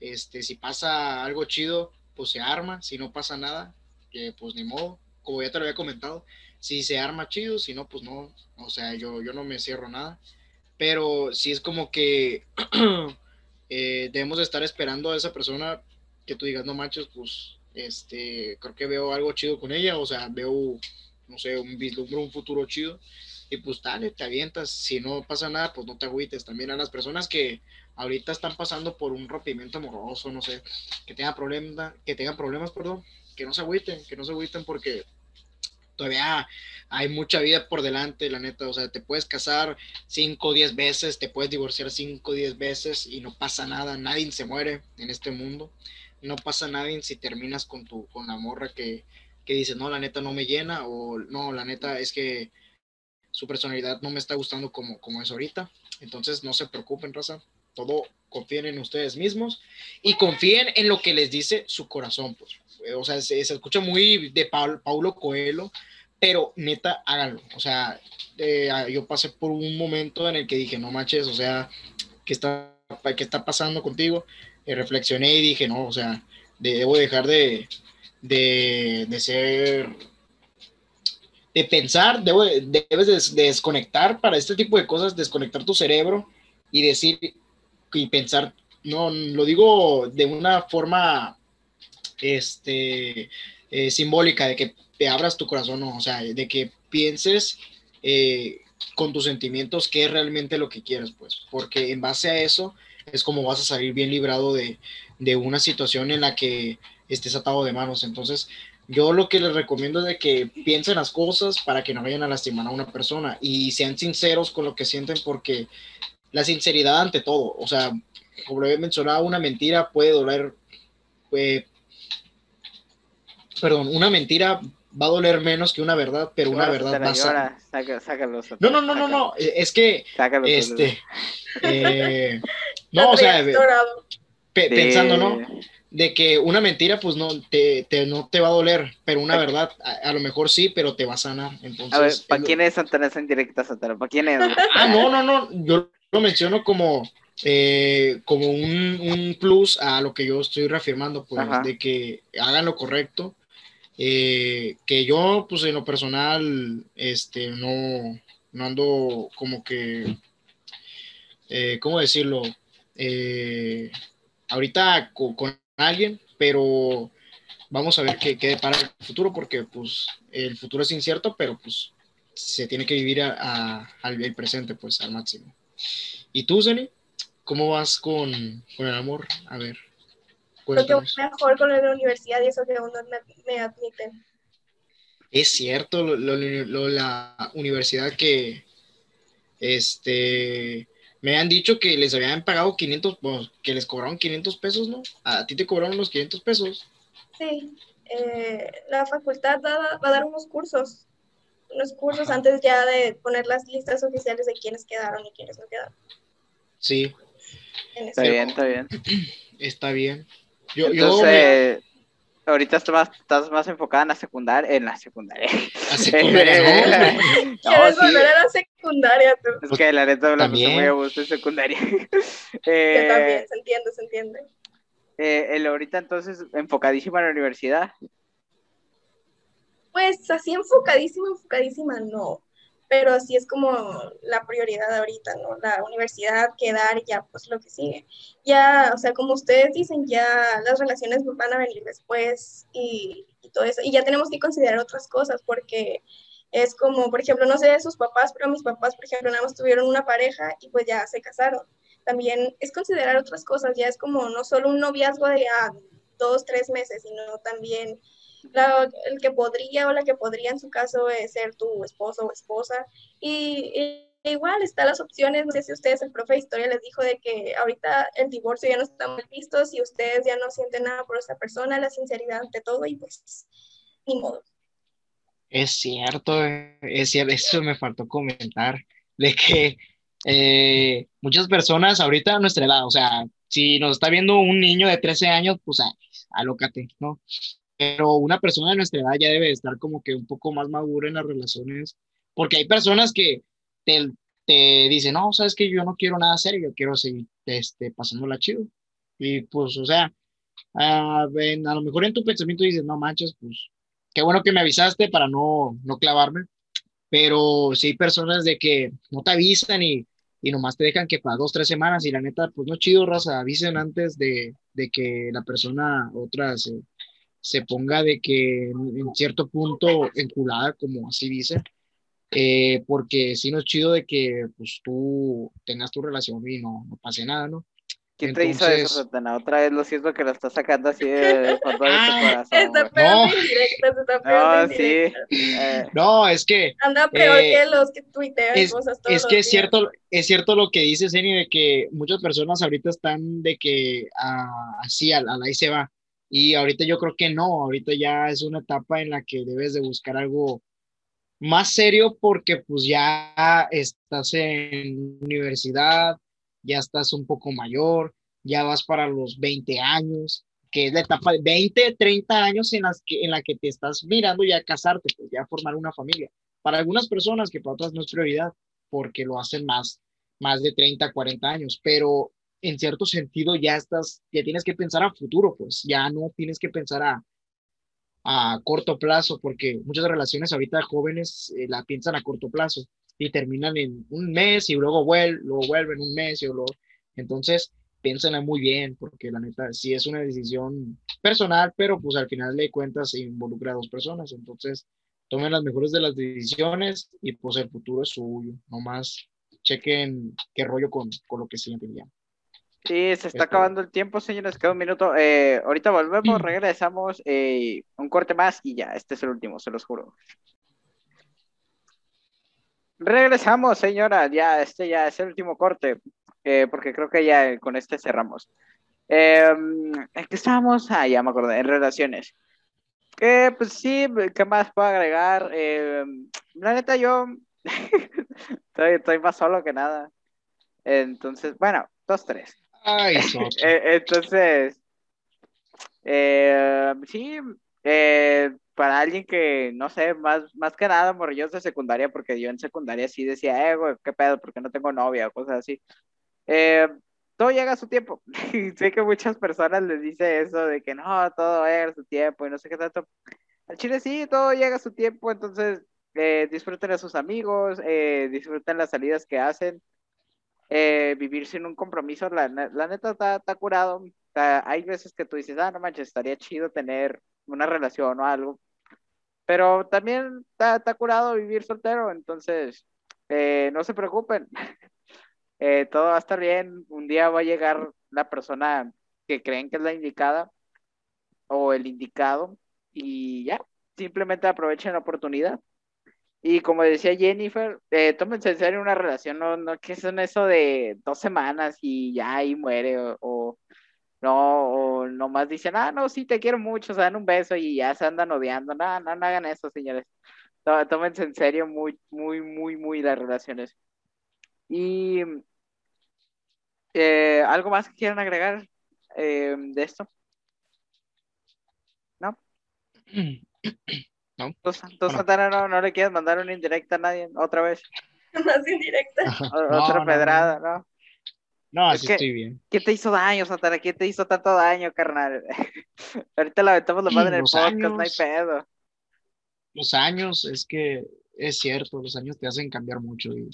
Este, si pasa algo chido, pues se arma, si no pasa nada, que pues ni modo, como ya te lo había comentado, si se arma chido, si no, pues no, o sea, yo, yo no me cierro nada, pero si es como que eh, debemos de estar esperando a esa persona que tú digas, no manches, pues, este, creo que veo algo chido con ella, o sea, veo, no sé, un vislumbre, un futuro chido, y pues dale, te avientas, si no pasa nada, pues no te agüites, también a las personas que ahorita están pasando por un rompimiento amoroso, no sé, que tengan problemas, que tengan problemas, perdón, que no se agüiten, que no se agüiten porque todavía hay mucha vida por delante, la neta, o sea, te puedes casar 5 o 10 veces, te puedes divorciar 5 o 10 veces y no pasa nada, nadie se muere en este mundo, no pasa nada si terminas con tu con la morra que, que dice, no, la neta no me llena, o no, la neta es que su personalidad no me está gustando como, como es ahorita, entonces no se preocupen, raza, todo confíen en ustedes mismos y confíen en lo que les dice su corazón. Pues. O sea, se, escucha muy de Paulo Coelho, pero neta, háganlo. O sea, eh, yo pasé por un momento en el que dije, no manches, o sea, ¿qué está, qué está pasando contigo? Reflexioné y dije, no, o sea, debo dejar de, de, de ser de pensar, debo, debes desconectar para este tipo de cosas, desconectar tu cerebro y decir, y pensar, no, lo digo de una forma este, eh, simbólica, de que te abras tu corazón, o sea, de que pienses eh, con tus sentimientos qué es realmente lo que quieres, pues, porque en base a eso es como vas a salir bien librado de, de una situación en la que estés atado de manos. Entonces, yo lo que les recomiendo es de que piensen las cosas para que no vayan a lastimar a una persona y sean sinceros con lo que sienten porque la sinceridad ante todo. O sea, como lo había mencionado, una mentira puede doler. Perdón, una mentira va a doler menos que una verdad, pero una verdad va a No, no, no, no, no, es que este eh, no, o sea, pensando, ¿no? De que una mentira, pues no te, no te va a doler, pero una verdad, a, lo mejor sí, pero te va a sanar. Entonces, a ver, ¿para quién es Santana en directa, Santana? ¿Para quién es? ah, no, no, no, yo lo menciono como, eh, como un, plus a lo que yo estoy reafirmando, pues, de que hagan lo correcto. Eh, que yo, pues, en lo personal, este, no, no ando como que, eh, ¿cómo decirlo? ahorita con, alguien, pero vamos a ver qué, qué para el futuro, porque, pues, el futuro es incierto, pero, pues, se tiene que vivir al presente, pues, al máximo. ¿Y tú, Zeni? ¿Cómo vas con, con, el amor? A ver. Creo que mejor con la universidad y eso que aún no me, admiten. Es cierto, lo, la universidad que este me han dicho que les habían pagado 500, que les cobraron 500 pesos, ¿no? A ti te cobraron los 500 pesos. Sí, eh, la facultad va, va, a dar unos cursos, unos cursos antes ya de poner las listas oficiales de quiénes quedaron y quiénes no quedaron. Sí. Está bien, está bien. Está bien. Yo, Entonces, ahorita estás más, estás más enfocada en la secundaria, en la secundaria. La secundaria, ¿Quieres volver a la secundaria? secundaria. Es que la neta me muy a gusto en secundaria. eh, también, se entiende, se entiende. Eh, el ahorita entonces enfocadísima en la universidad. Pues así enfocadísima, enfocadísima no, pero sí es como la prioridad ahorita, ¿no? La universidad, quedar, ya pues lo que sigue. Ya, o sea, como ustedes dicen, ya las relaciones van a venir después y, y todo eso. Y ya tenemos que considerar otras cosas porque es como, por ejemplo, no sé de sus papás, pero mis papás, por ejemplo, nada más tuvieron una pareja y pues ya se casaron. También es considerar otras cosas, ya es como no solo un noviazgo de ah, dos, tres meses, sino también el que podría o la que podría en su caso es ser tu esposo o esposa. Y, igual están las opciones, no sé si ustedes, el profe de historia les dijo de que ahorita el divorcio ya no está muy visto, si ustedes ya no sienten nada por esa persona, la sinceridad ante todo y pues ni modo. Es cierto, es cierto, eso me faltó comentar, de que eh, muchas personas ahorita a nuestra edad, o sea, si nos está viendo un niño de 13 años, pues alócate, ¿no? Pero una persona de nuestra edad ya debe estar como que un poco más madura en las relaciones, porque hay personas que te, te dicen, no, sabes que yo no quiero nada serio, yo quiero seguir este, pasándola chido. Y pues, o sea, a, a lo mejor en tu pensamiento dices, no manches, pues qué bueno que me avisaste para no, no clavarme, pero sí hay personas de que no te avisan y, y nomás te dejan que para dos, tres semanas y la neta, pues no chido, raza, avisen antes de, de que la persona otra se, se, ponga de que en cierto punto enculada, como así dice, eh, porque sí no es chido de que pues tú tengas tu relación y no, no pase nada, ¿no? ¿Quién te hizo eso, Satana? Otra vez lo siento que lo está sacando así de fondo de tu ah, corazón. Está peor no. está peor No, sí. Eh. No, es que. Anda peor eh, que los que tuitean es, cosas Es que es cierto, es cierto lo que dice Zeni de que muchas personas ahorita están de que uh, así a, la ahí se va. Y ahorita yo creo que no, ahorita ya es una etapa en la que debes de buscar algo más serio porque pues ya estás en universidad, ya estás un poco mayor, ya vas para los 20 años, que es la etapa de 20, 30 años en, las que, en la que te estás mirando ya casarte, pues ya formar una familia. Para algunas personas que para otras no es prioridad, porque lo hacen más, más de 30, 40 años, pero en cierto sentido ya estás, ya tienes que pensar a futuro, pues ya no tienes que pensar a, a corto plazo, porque muchas relaciones ahorita jóvenes eh, la piensan a corto plazo y terminan en un mes y luego, vuel luego vuelven un mes y luego... Entonces, piénsenla muy bien, porque la neta sí es una decisión personal, pero pues al final de cuentas se involucra a dos personas. Entonces, tomen las mejores de las decisiones y pues el futuro es suyo. Nomás chequen qué rollo con, con lo que sienten ya. Sí, se está acabando el tiempo, señores. Queda un minuto. Eh, ahorita volvemos, regresamos. Eh, un corte más y ya, este es el último, se los juro. Regresamos, señora. Ya, este ya es el último corte, eh, porque creo que ya con este cerramos. ¿En qué estábamos? Ah, ya me acordé, en relaciones. pues sí, ¿qué más puedo agregar? la neta, yo estoy, estoy, más solo que nada. Entonces, bueno, dos, tres. Ay, eh, Entonces, eh, sí, eh, para alguien que, no sé, más, más que nada morrillos de secundaria, porque yo en secundaria sí decía, eh, güey, qué pedo, porque no tengo novia o cosas así. todo llega a su tiempo. sé que muchas personas les dice eso de que no, todo llega a su tiempo y no sé qué tanto. Al chile sí, todo llega a su tiempo, entonces disfruten a sus amigos, disfruten las salidas que hacen. Eh, vivir sin un compromiso, la, neta está, curado. hay veces que tú dices, ah, no manches, estaría chido tener una relación o algo. Pero también está, curado vivir soltero, entonces eh, no se preocupen. Eh, todo va a estar bien. Un día va a llegar la persona que creen que es la indicada o el indicado y ya, simplemente aprovechen la oportunidad. Y como decía Jennifer, eh, tómense en serio una relación, no, no que son eso de dos semanas y ya ahí muere, o, no, o nomás dicen, ah, no, sí, te quiero mucho, se dan un beso y ya se andan odiando. No, no, no hagan eso, señores. Tómense en serio muy, muy, muy, muy las relaciones. Y eh, ¿algo más que quieran agregar eh, de esto? ¿No? ¿no? ¿Tú, no, no, le quieres mandar una indirecta a nadie otra vez? más indirecta. Otra pedrada, ¿no? No, así estoy bien. ¿Qué te hizo daño, Santana? ¿Qué te hizo tanto daño, carnal? Ahorita la aventamos la madre en el podcast, no hay pedo. Los años, es que es cierto, los años te hacen cambiar mucho y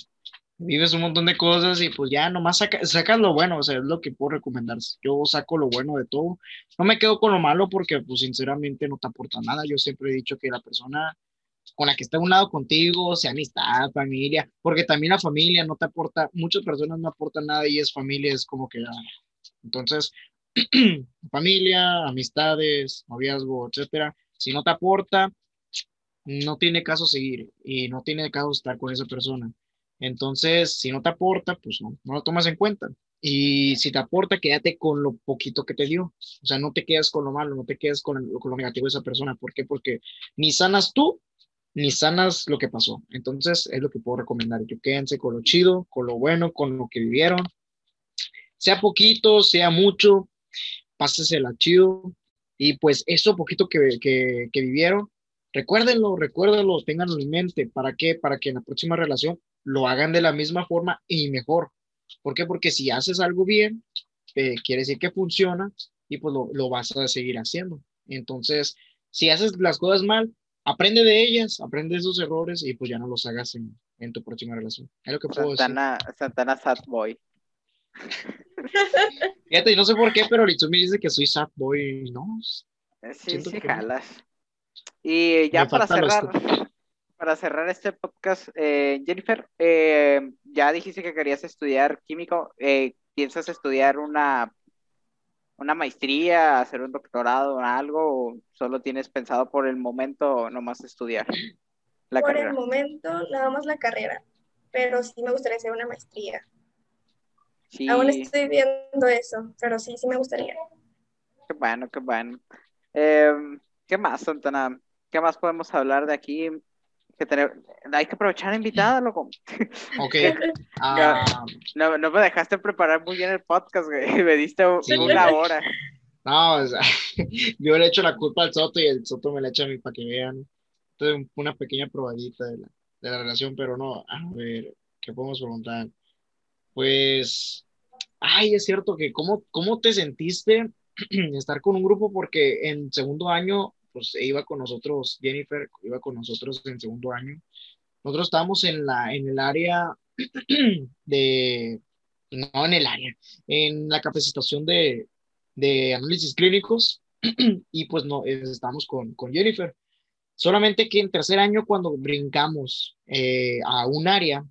vives un montón de cosas y pues ya nomás sacas lo bueno, o sea, es lo que puedo recomendar. Yo saco lo bueno de todo. No me quedo con lo malo porque pues sinceramente no te aporta nada. Yo siempre he dicho que la persona con la que está a un lado contigo, sea amistad, familia, porque también la familia no te aporta, muchas personas no aportan nada y es familia, es como que, ah, entonces, familia, amistades, noviazgo, etcétera, si no te aporta, no tiene caso seguir y no tiene caso estar con esa persona. Entonces, si no te aporta, pues no, no lo tomas en cuenta. Y si te aporta, quédate con lo poquito que te dio. O sea, no te quedas con lo malo, no te quedas con, con lo negativo de esa persona. ¿Por qué? Porque ni sanas tú, ni sanas lo que pasó. Entonces, es lo que puedo recomendar. Que quédense con lo chido, con lo bueno, con lo que vivieron. Sea poquito, sea mucho, pásesela chido. Y pues eso poquito que, que, que vivieron, recuérdenlo, recuérdenlo, ténganlo en mente. ¿Para qué? Para que en la próxima relación lo hagan de la misma forma y mejor. ¿Por qué? Porque si haces algo bien, eh, quiere decir que funciona y pues lo, lo, vas a seguir haciendo. Entonces, si haces las cosas mal, aprende de ellas, aprende de esos errores y pues ya no los hagas en, en tu próxima relación. Es lo que puedo Santana, decir. Santana Sad Boy. Fíjate, no sé por qué, pero me dice que soy Sad Boy, ¿no? Sí, sí, jalas. Y ya para cerrar, para cerrar este podcast, eh, Jennifer, eh, ya dijiste que querías estudiar químico. Eh, ¿Piensas estudiar una, una maestría, hacer un doctorado o algo? ¿O solo tienes pensado por el momento nomás estudiar la por el momento, nada más la carrera. Pero sí me gustaría hacer una maestría. Sí. Aún estoy viendo eso, pero sí, sí me gustaría. Qué bueno, qué bueno. ¿Qué más, Santana? ¿Qué más podemos hablar de aquí? Que tener, hay que aprovechar invitada, loco. Ok. Ah. no, no, me dejaste preparar muy bien el podcast, güey. Me diste una hora. No, o sea, yo le echo la culpa al Soto y el Soto me la echa a mí para que vean. Entonces, una pequeña probadita de la, de la relación, pero no, a ver, ¿qué podemos preguntar? Pues, ay, es cierto que, ¿cómo, cómo te sentiste estar con un grupo? Porque en segundo año pues iba con nosotros, Jennifer iba con nosotros en segundo año. Nosotros estábamos en, la, en el área de, no en el área, en la capacitación de, de análisis clínicos y pues no, estamos con, con Jennifer. Solamente que en tercer año, cuando brincamos eh, a un área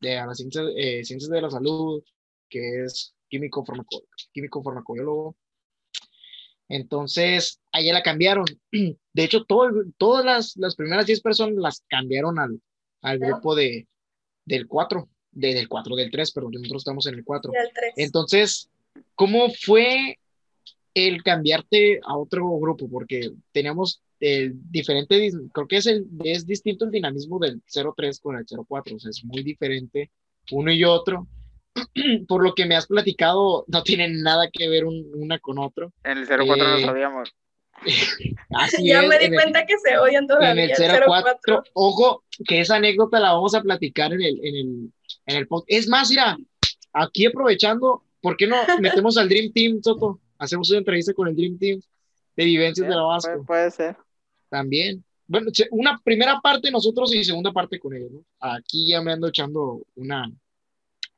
de a las ciencias, eh, ciencias de la salud, que es químico, farmaco, químico farmacobiólogo, entonces, allá la cambiaron. De hecho, todo, todas las, las primeras 10 personas las cambiaron al, al grupo de, del 4, de, del 4, del 3, pero nosotros estamos en el 4. Entonces, ¿cómo fue el cambiarte a otro grupo? Porque teníamos el diferente, creo que es, el, es distinto el dinamismo del 03 con el 04, o sea, es muy diferente uno y otro. por lo que me has platicado, no tienen nada que ver una con otro. En el 04 nos eh, odiamos. Así ya me di cuenta que se odian todavía. En el 04, ojo, que esa anécdota la vamos a platicar en el, en el, en el podcast. Es más, mira, aquí aprovechando, ¿por qué no metemos al Dream Team, Soto? Hacemos una entrevista con el Dream Team de Vivencias de la Vasco. Puede, ser. También. Bueno, una primera parte nosotros y segunda parte con ellos, ¿no? Aquí ya me ando echando una,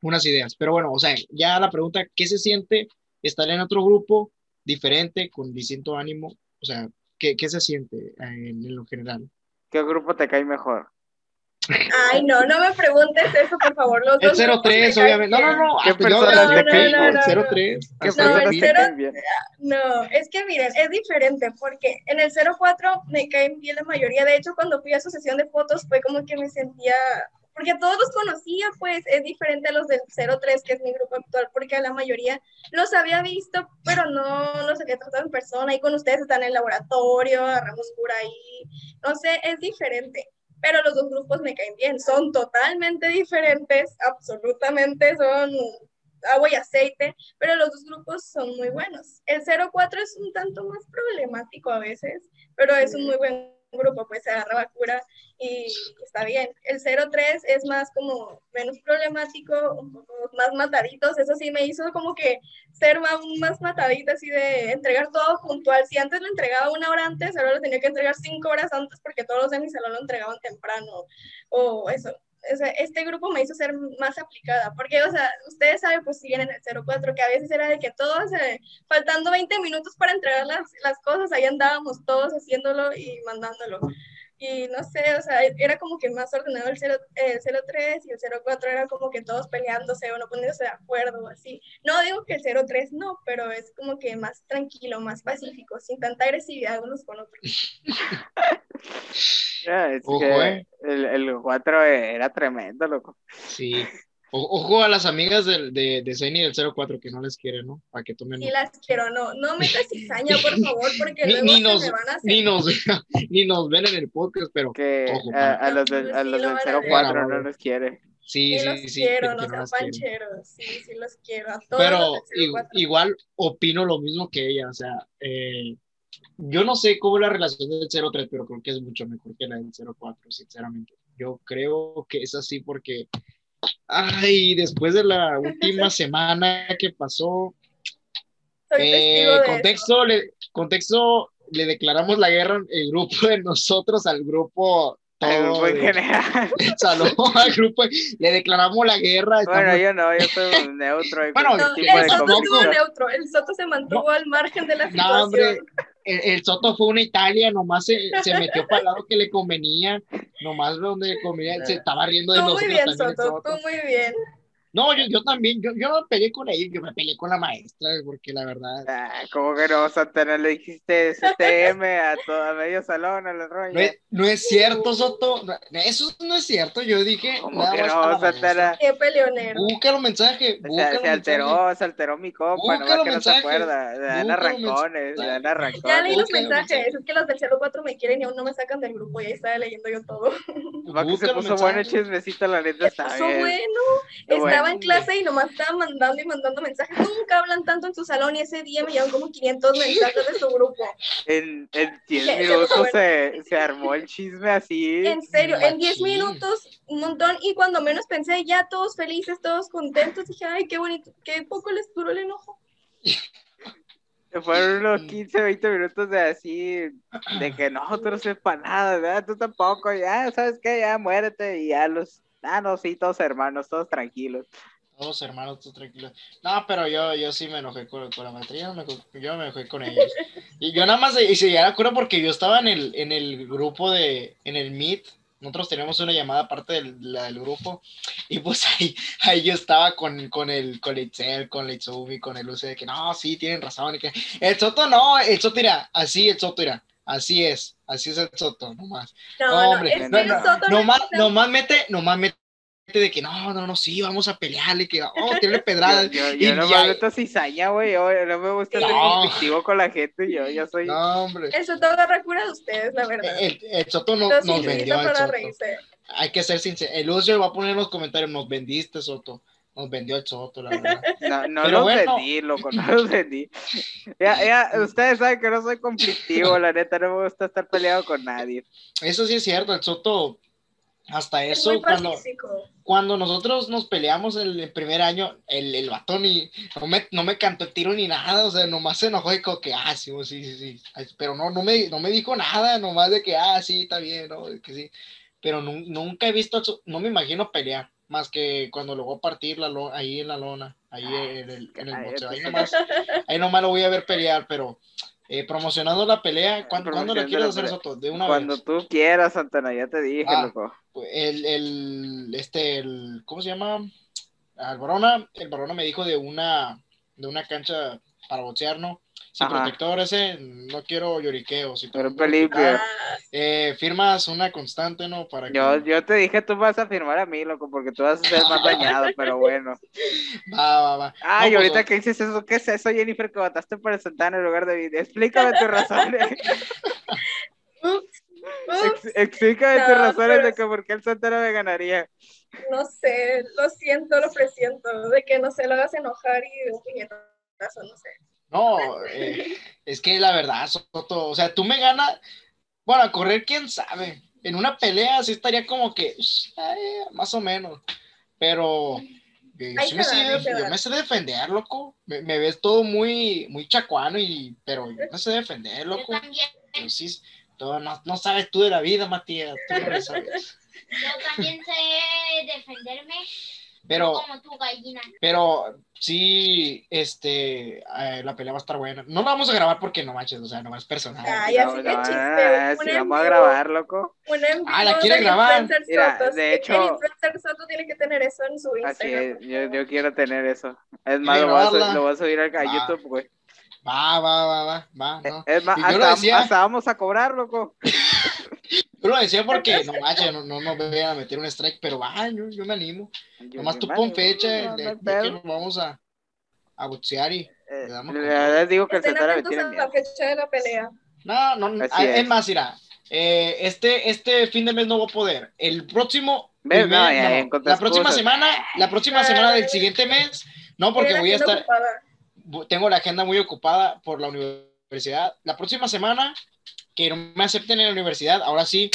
unas ideas. Pero bueno, o sea, ya la pregunta, ¿qué se siente estar en otro grupo diferente, con distinto ánimo? O sea, ¿qué, qué se siente en, lo general? ¿Qué grupo te cae mejor? Ay, no, no me preguntes eso, por favor. Los el 03, obviamente. No, no, no. ¿Qué personas no, no, no, 03. ¿Qué no, el 0, no, es que miren, es diferente porque en el 04 me caen bien la mayoría. De hecho, cuando fui a su sesión de fotos fue como que me sentía porque a todos los conocía, pues es diferente a los del 03, que es mi grupo actual, porque a la mayoría los había visto, pero no los había tratado en persona, y con ustedes están en el laboratorio, agarramos por ahí, no sé, es diferente, pero los dos grupos me caen bien, son totalmente diferentes, absolutamente son agua y aceite, pero los dos grupos son muy buenos. El 04 es un tanto más problemático a veces, pero es un muy buen grupo, pues se agarraba cura y está bien. El 03 es más como menos problemático, un poco más mataditos, eso sí me hizo como que ser más, más matadita, así de entregar todo puntual. Si antes lo entregaba una hora antes, ahora lo tenía que entregar cinco horas antes porque todos los de mi salón lo entregaban temprano o eso este grupo me hizo ser más aplicada, porque, o sea, ustedes saben, pues siguen en el 04, que a veces era de que todos, faltando 20 minutos para entregar las, las, cosas, ahí andábamos todos haciéndolo y mandándolo. Y no sé, o sea, era como que más ordenado el, 0, el 03 y el 04 era como que todos peleándose o no poniéndose de acuerdo o así. No digo que el 03 no, pero es como que más tranquilo, más pacífico, sin tanta agresividad unos con otros. es que eh. el, el 4 era tremendo, loco. Sí. Ojo a las amigas de, de, de Zeni del 04 que no les quieren, ¿no? Para que tomen. Sí, las quiero, no. No metas cizaña, por favor, porque ni, luego ni nos, se me van a hacer. Ni nos, ni nos ven en el podcast, pero. Que ojo, a, a, los, de, a los del 04 no los quiere. Sí, Sí, sí, los sí. quiero, no no sean pancheros. Sí, sí los quiero. A todos Pero los del i- 04. igual opino lo mismo que ella, o sea, eh, yo no sé cómo es la relación del 03, pero creo que es mucho mejor que la del 04, sinceramente. Yo creo que es así porque, ay, después de la última semana que pasó, Soy eh, contexto, le, contexto, le declaramos la guerra el grupo de nosotros al grupo El todo grupo en general. salón, al grupo, le declaramos la guerra. Bueno, estamos- yo no, yo soy un neutro. Bueno, No, el Soto tampoco- estuvo convicción. neutro, el Soto se mantuvo al margen de la No, situación. hombre, el, el Soto fue una Italia, nomás se, se metió para el lado que le convenía, nomás donde le convenía, se estaba riendo de Tú muy nosotros bien, también el Soto, Soto. tú muy bien. No, yo, yo también, yo, yo no me peleé con ella, yo me peleé con la maestra, porque la verdad, Ah, ¿Cómo que no, Santana? Le dijiste STM a todo a medio salón, a la roña. no es, no es cierto, Soto, no, eso no es cierto, yo dije ¿Cómo nada que no. Santana? Qué peleonero. Busca los mensajes, O busca sea, los se alteró, se alteró mi compa, los que no se acuerda. Le dan los arrancones, le dan Ya arrancones. leí los Busca los mensajes, es que los del 04 me quieren y aún no me sacan del grupo y ahí estaba leyendo yo todo. Va que Busca se los puso bueno el chismecito, la neta Se está bien. bueno, Qué estaba en clase y nomás estaba mandando y mandando mensajes. Nunca hablan tanto en su salón y ese día me llegaron como 500 mensajes de su grupo. En, en 10 Qué minutos se, se armó el chisme así. En serio, en 10 Machín. minutos, un montón. Y cuando menos pensé, ya todos felices, todos contentos, dije, ay, qué bonito, qué poco les duró el enojo. Fueron unos 15, 20 minutos de así, de que no, tú no sepas nada, ¿verdad? Tú tampoco, ya, ¿sabes qué? Ya muérete y ya los, ah, no, sí, todos hermanos, todos tranquilos. Todos hermanos, tú tranquilo. No, pero yo, yo sí me enojé con, con la maestra, yo me, yo me enojé con ellos. Y yo nada más, y se llegara cura porque yo estaba en el, en el grupo de, en el Meet, nosotros teníamos una llamada aparte del, la del grupo, y pues ahí, ahí yo estaba con, con el, con el Itzel, con el Itsumi, con el Luce, de que no, sí, tienen razón, y que el Soto no, el Soto irá, así el Soto irá, así es, así es el Soto, nomás. No, No, no, hombre, es no, que no, el Soto no nomás, sea- nomás mete, nomás mete de que no, no, no, sí, vamos a pelearle, que vamos a tirarle pedradas. Yo, yo, y yo no ya- me meto cizaña, güey, yo no me gusta ser No. conflictivo con la gente, yo, yo soy... No, hombre. El Soto agarra cura de ustedes, la verdad. El, el Soto no- nos vendió el Soto. reírse. Hay que ser sincero. El Lucio va a poner en los comentarios, nos vendiste, Soto. Nos vendió el Soto, la verdad. No, no Pero los bueno. vendí, loco, no los vendí. Ya, ya, ustedes saben que no soy conflictivo, la neta, no me gusta estar peleado con nadie. Eso sí es cierto, el Soto, hasta Es eso, cuando, cuando nosotros nos peleamos el, el primer año, el, el vato ni, no me, no me cantó el tiro ni nada, o sea, nomás se enojó y como que, ah, sí, sí, sí, sí, pero no, no me, no me dijo nada, nomás de que, ah, sí, está bien, ¿no? De que sí, pero nu- nunca he visto, no me imagino pelear, más que cuando lo voy a partir la lo- ahí en la lona, ahí en el, en el boxeo, ahí entonces- nomás, ahí nomás lo voy a ver pelear, pero eh, promocionando la pelea, ¿cuándo, ¿cuándo quieres hacer, Soto? De una Cuando vez. tú quieras, Santana, ya te dije, Ah. loco. El, el, este, el, ¿cómo se llama? El Barona, el Barona me dijo de una, de una cancha para boxear, ¿no? Sin Ajá. protector ese, no quiero lloriqueos. Si Pero limpio. Ah, eh, firmas una constante, ¿no? Para que Yo, yo te dije, tú vas a firmar a mí, loco, porque tú vas a ser más dañado, pero bueno. va, va, va. Ay, No, pues, ahorita que dices eso, ¿qué es eso, Jennifer, que votaste por el Santana en lugar de mí? Explícame tus razones. ups, ups, Ex- explícame No, tus razones pero- de que por qué el Santana me ganaría. no sé, lo siento, lo presiento, de que no sé, lo hagas enojar y de un puñetazo, no sé. No, eh, es que la verdad, Soto, o sea, tú me ganas, Bueno, a correr, quién sabe. En una pelea sí estaría como que, más o menos. Pero yo, me, sé, defender, loco. Me, ves todo muy, muy chacuano, y, pero yo me sé defender, loco. Yo sí, todo, no, no, sabes tú de la vida, Matías. Tú no sabes. Yo también sé defenderme. Pero, como tu gallina. Pero sí, este, eh, la pelea va a estar buena. No la vamos a grabar porque no manches, o sea, no es personal. Ay, así no, chiste. Ah, si vamos a grabar, loco. ah, la quiere grabar. Mira, de hecho. El influencer Soto tiene que tener eso en su Instagram. Así es, yo, yo quiero tener eso. Es más, lo voy, a, lo voy a subir a, a YouTube, güey. Va, va, va, va, va, no. Es más, hasta, hasta, vamos a cobrar, loco. Yo lo decía porque no vaya, no, no, no me voy a meter un strike, pero va, yo, yo me animo. Nomás tú pon fecha de, que nos vamos a, a boxear y eh, le damos les digo que el Santana me tiene la fecha de la pelea. No, no, es. es. más, irá. Eh, este, este fin de mes no voy a poder. El próximo. no, ya, no, la próxima semana, la próxima semana del siguiente mes, no, porque voy a estar. Ocupada. Tengo la agenda muy ocupada por la universidad. La próxima semana que no me acepten en la universidad, ahora sí,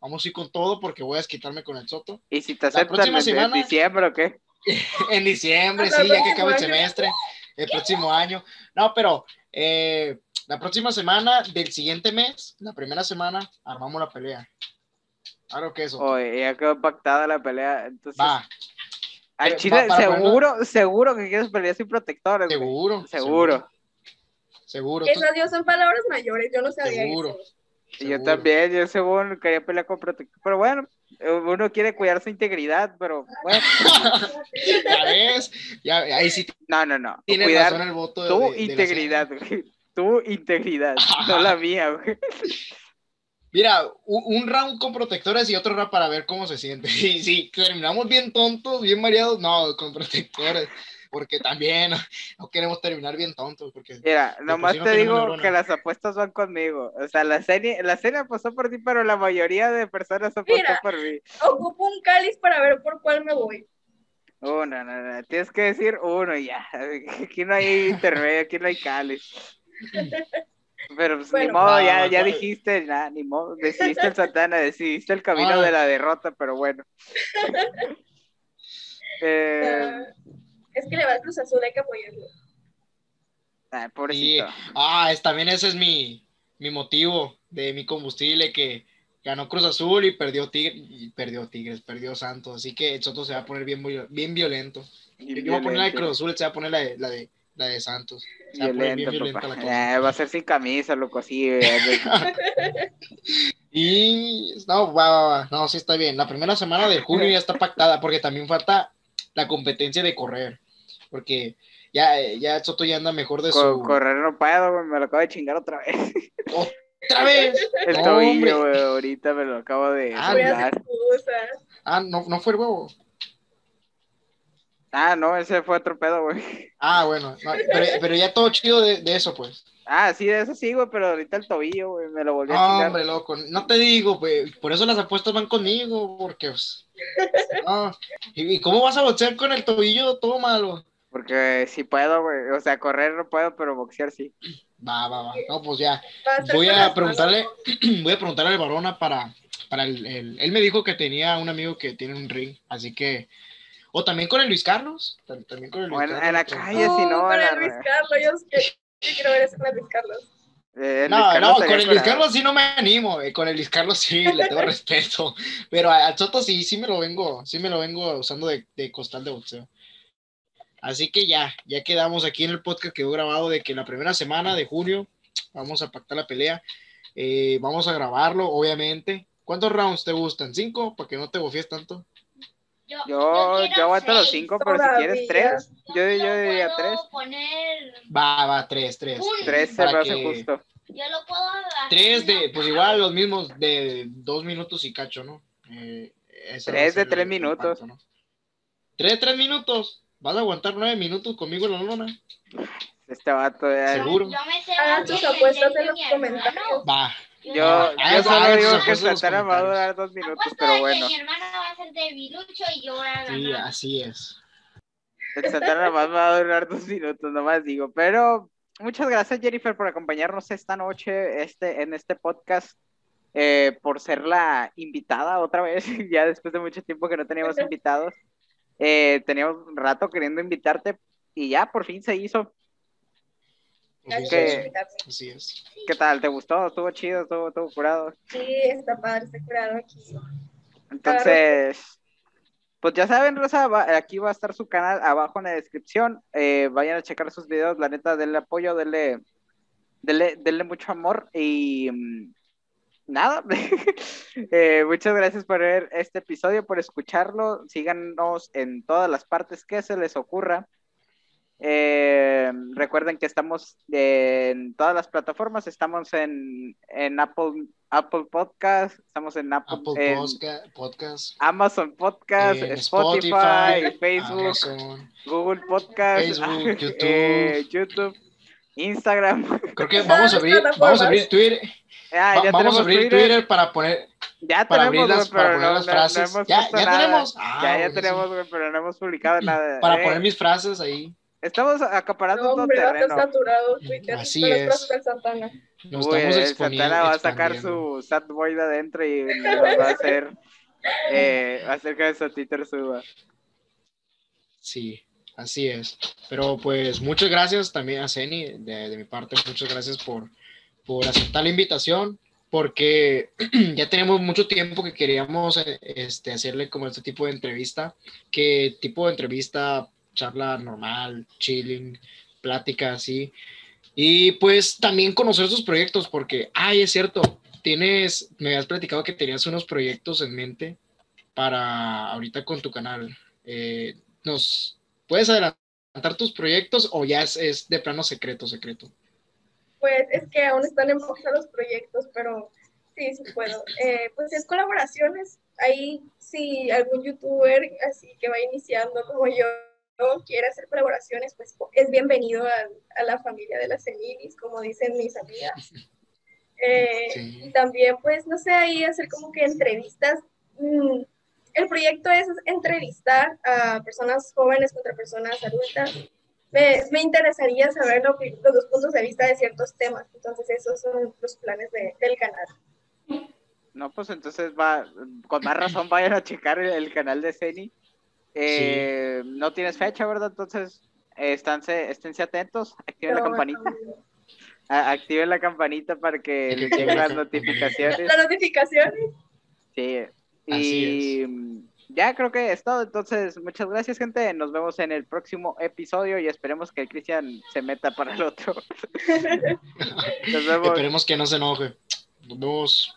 vamos a ir con todo porque voy a quitarme con el Soto. ¿Y si te aceptan en, diciembre o qué? en diciembre, sí, ya que acaba el semestre, el próximo año. No, pero eh, la próxima semana del siguiente mes, la primera semana, armamos la pelea. Claro que eso. Oye, ya quedó pactada la pelea. Entonces, Va. Al Chile, seguro, seguro que quieres pelear sin protectores. Seguro. Seguro. Seguro. Esas dios son palabras mayores, yo no sabía Seguro. Eso. Yo también, yo según quería pelear con protector, pero bueno, uno quiere cuidar su integridad, pero bueno. ya ves, ya, ahí sí. No, no, no. Tienes cuidar razón el voto tu integridad, tu integridad, no la mía, güey. Mira, un, round con protectores y otro round para ver cómo se siente. Sí, sí, terminamos bien tontos, bien mareados, no, con protectores porque también no, queremos terminar bien tontos. Porque Mira, nomás te digo que las apuestas van conmigo. O sea, la serie, la serie apostó por ti, pero la mayoría de personas apostó por mí. Ocupo un cáliz para ver por cuál me voy. Uno, no, no, tienes que decir uno y ya. Aquí no hay intermedio, aquí no hay cáliz. Pero pues, ni modo, ya, ya dijiste, nada, ni modo, decidiste el Santana, decidiste el camino de la derrota, pero bueno. eh, es que le va al Cruz Azul, hay que apoyarlo. Ah, pobrecito. Ah, es, también ese es mi, mi motivo de mi combustible que ganó Cruz Azul y perdió Tigres, y perdió Tigres, perdió Santos, así que el Soto se va a poner bien, bien violento. Yo voy a poner la de Cruz Azul, se va a poner la de, la de, la de Santos. Se va a poner bien violenta la cosa. Eh, va a ser sin camisa, loco, así. y no, va, va, va, no, sí está bien. La primera semana de junio ya está pactada porque también falta la competencia de correr. Porque ya, ya Soto ya anda mejor de su. Correr no puedo, me lo acabo de chingar otra vez. ¿Otra vez? El tobillo, güey, ahorita me lo acabo de. Ah, ah no, no fue el huevo. Ah, no, ese fue otro pedo, güey. Ah, bueno, pero, pero, ya todo chido de, de, eso, pues. Ah, sí, de eso sí, güey, pero ahorita el tobillo, güey, me lo volvió a chingar. Hombre, loco, no te digo, güey, por eso las apuestas van conmigo, porque, pues, no. ¿Y cómo vas a boxear con el tobillo todo malo? Porque sí puedo, güey, o sea, correr no puedo, pero boxear sí. Va, va, va, no, pues ya, voy a preguntarle, voy a preguntarle al Barona para, para el, él me dijo que tenía un amigo que tiene un ring, así que o también con el Luis Carlos. También con el Luis Carlos. En la calle, si no. Con el Luis Carlos, yo quiero ver eso con el Luis Carlos. Eh, no, no, con el Luis Carlos sí no me animo, eh, con el Luis Carlos sí le tengo respeto, pero al Soto sí, sí me lo vengo, sí me lo vengo usando de, de, costal de boxeo. Así que ya, ya quedamos aquí en el podcast que he grabado de que la primera semana de junio vamos a pactar la pelea, eh, vamos a grabarlo, obviamente. ¿Cuántos rounds te gustan? ¿Cinco? Para que no te bofies tanto. Yo, yo, yo, aguanto los cinco, pero si quieres tres, yo, yo diría tres. Va, va, tres, tres. Tres se me hace justo. Yo lo puedo Tres de, pues igual los mismos de dos minutos y cacho, ¿no? Eh, tres de tres minutos. Tres de tres minutos. ¿Vas a aguantar nueve minutos conmigo en la luna? Este vato ya. Seguro. Hagan sus apuestas en los comentarios. Va. Yo, yo solo digo que Santana va a durar dos minutos, pero bueno. mi hermano va a ser debilucho y yo voy a ganar. Sí, así es. El Santana más va a durar dos minutos, nomás digo. Pero muchas gracias, Jennifer, por acompañarnos esta noche este, en este podcast. eh, por ser la invitada otra vez, ya después de mucho tiempo que no teníamos invitados. Eh, teníamos un rato queriendo invitarte y ya por fin se hizo. ¿Qué, Así es. ¿Qué tal? ¿Te gustó? ¿Estuvo chido? ¿Estuvo, estuvo curado? Sí, está padre, está curado aquí. Entonces, pues ya saben, Rosa, aquí va a estar su canal abajo en la descripción. Eh, vayan a checar sus videos, la neta, denle apoyo, denle, denle, denle mucho amor y mm, nada. Eh, muchas gracias por ver este episodio, por escucharlo. Síganos en todas las partes que se les ocurra. Eh, recuerden que estamos en todas las plataformas, estamos en, en Apple, Apple Podcast, estamos en Apple, Podcast, Amazon Podcast, Spotify, Facebook, Google Podcast, eh, YouTube. Instagram. Creo que vamos a abrir, vamos a abrir Twitter. Ah, ya vamos a abrir Twitter. para poner ya para tenemos, abrir para poner las frases. ya, ya tenemos. ya, ya tenemos, pero no hemos publicado nada. Para poner mis frases ahí. Estamos acaparando no, todo terreno. saturado Twitter. Así es. Santana. Nos estamos exponiendo. Santana va a sacar su sad boy de adentro y va a hacer, eh, va a hacer que su Twitter suba. Sí, así es. Pero pues muchas gracias también a Ceni, de, de mi parte, muchas gracias por, por aceptar la invitación, porque ya tenemos mucho tiempo que queríamos este, hacerle como este tipo de entrevista, que tipo de entrevista charla normal, chilling, plática así. Y pues también conocer sus proyectos, porque, ay, es cierto, tienes, me has platicado que tenías unos proyectos en mente para ahorita con tu canal. Eh, ¿Nos puedes adelantar tus proyectos o ya es, de plano secreto, secreto? Pues es que aún están en pausa los proyectos, pero sí, sí puedo. Eh, pues es colaboraciones. Ahí, si algún youtuber así que va iniciando como yo, quiere hacer colaboraciones, pues es bienvenido a, la familia de las Emilis, como dicen mis amigas. Eh, y también, pues, no sé, ahí hacer como que entrevistas. Mm, el proyecto es entrevistar a personas jóvenes contra personas adultas. Me, me interesaría saber lo que, los dos puntos de vista de ciertos temas. Entonces, esos son los planes del canal. No, pues entonces va, con más razón vayan a checar el, el canal de Ceni eh, no tienes fecha, ¿verdad? Entonces, esténse, esténse atentos, activen la campanita. Activen la campanita para que les lleguen las notificaciones. Las notificaciones. Sí. Y ya creo que es todo. Entonces, muchas gracias, gente. Nos vemos en el próximo episodio y esperemos que el Cristian se meta para el otro. Nos vemos. Esperemos que no se enoje. Nos vemos.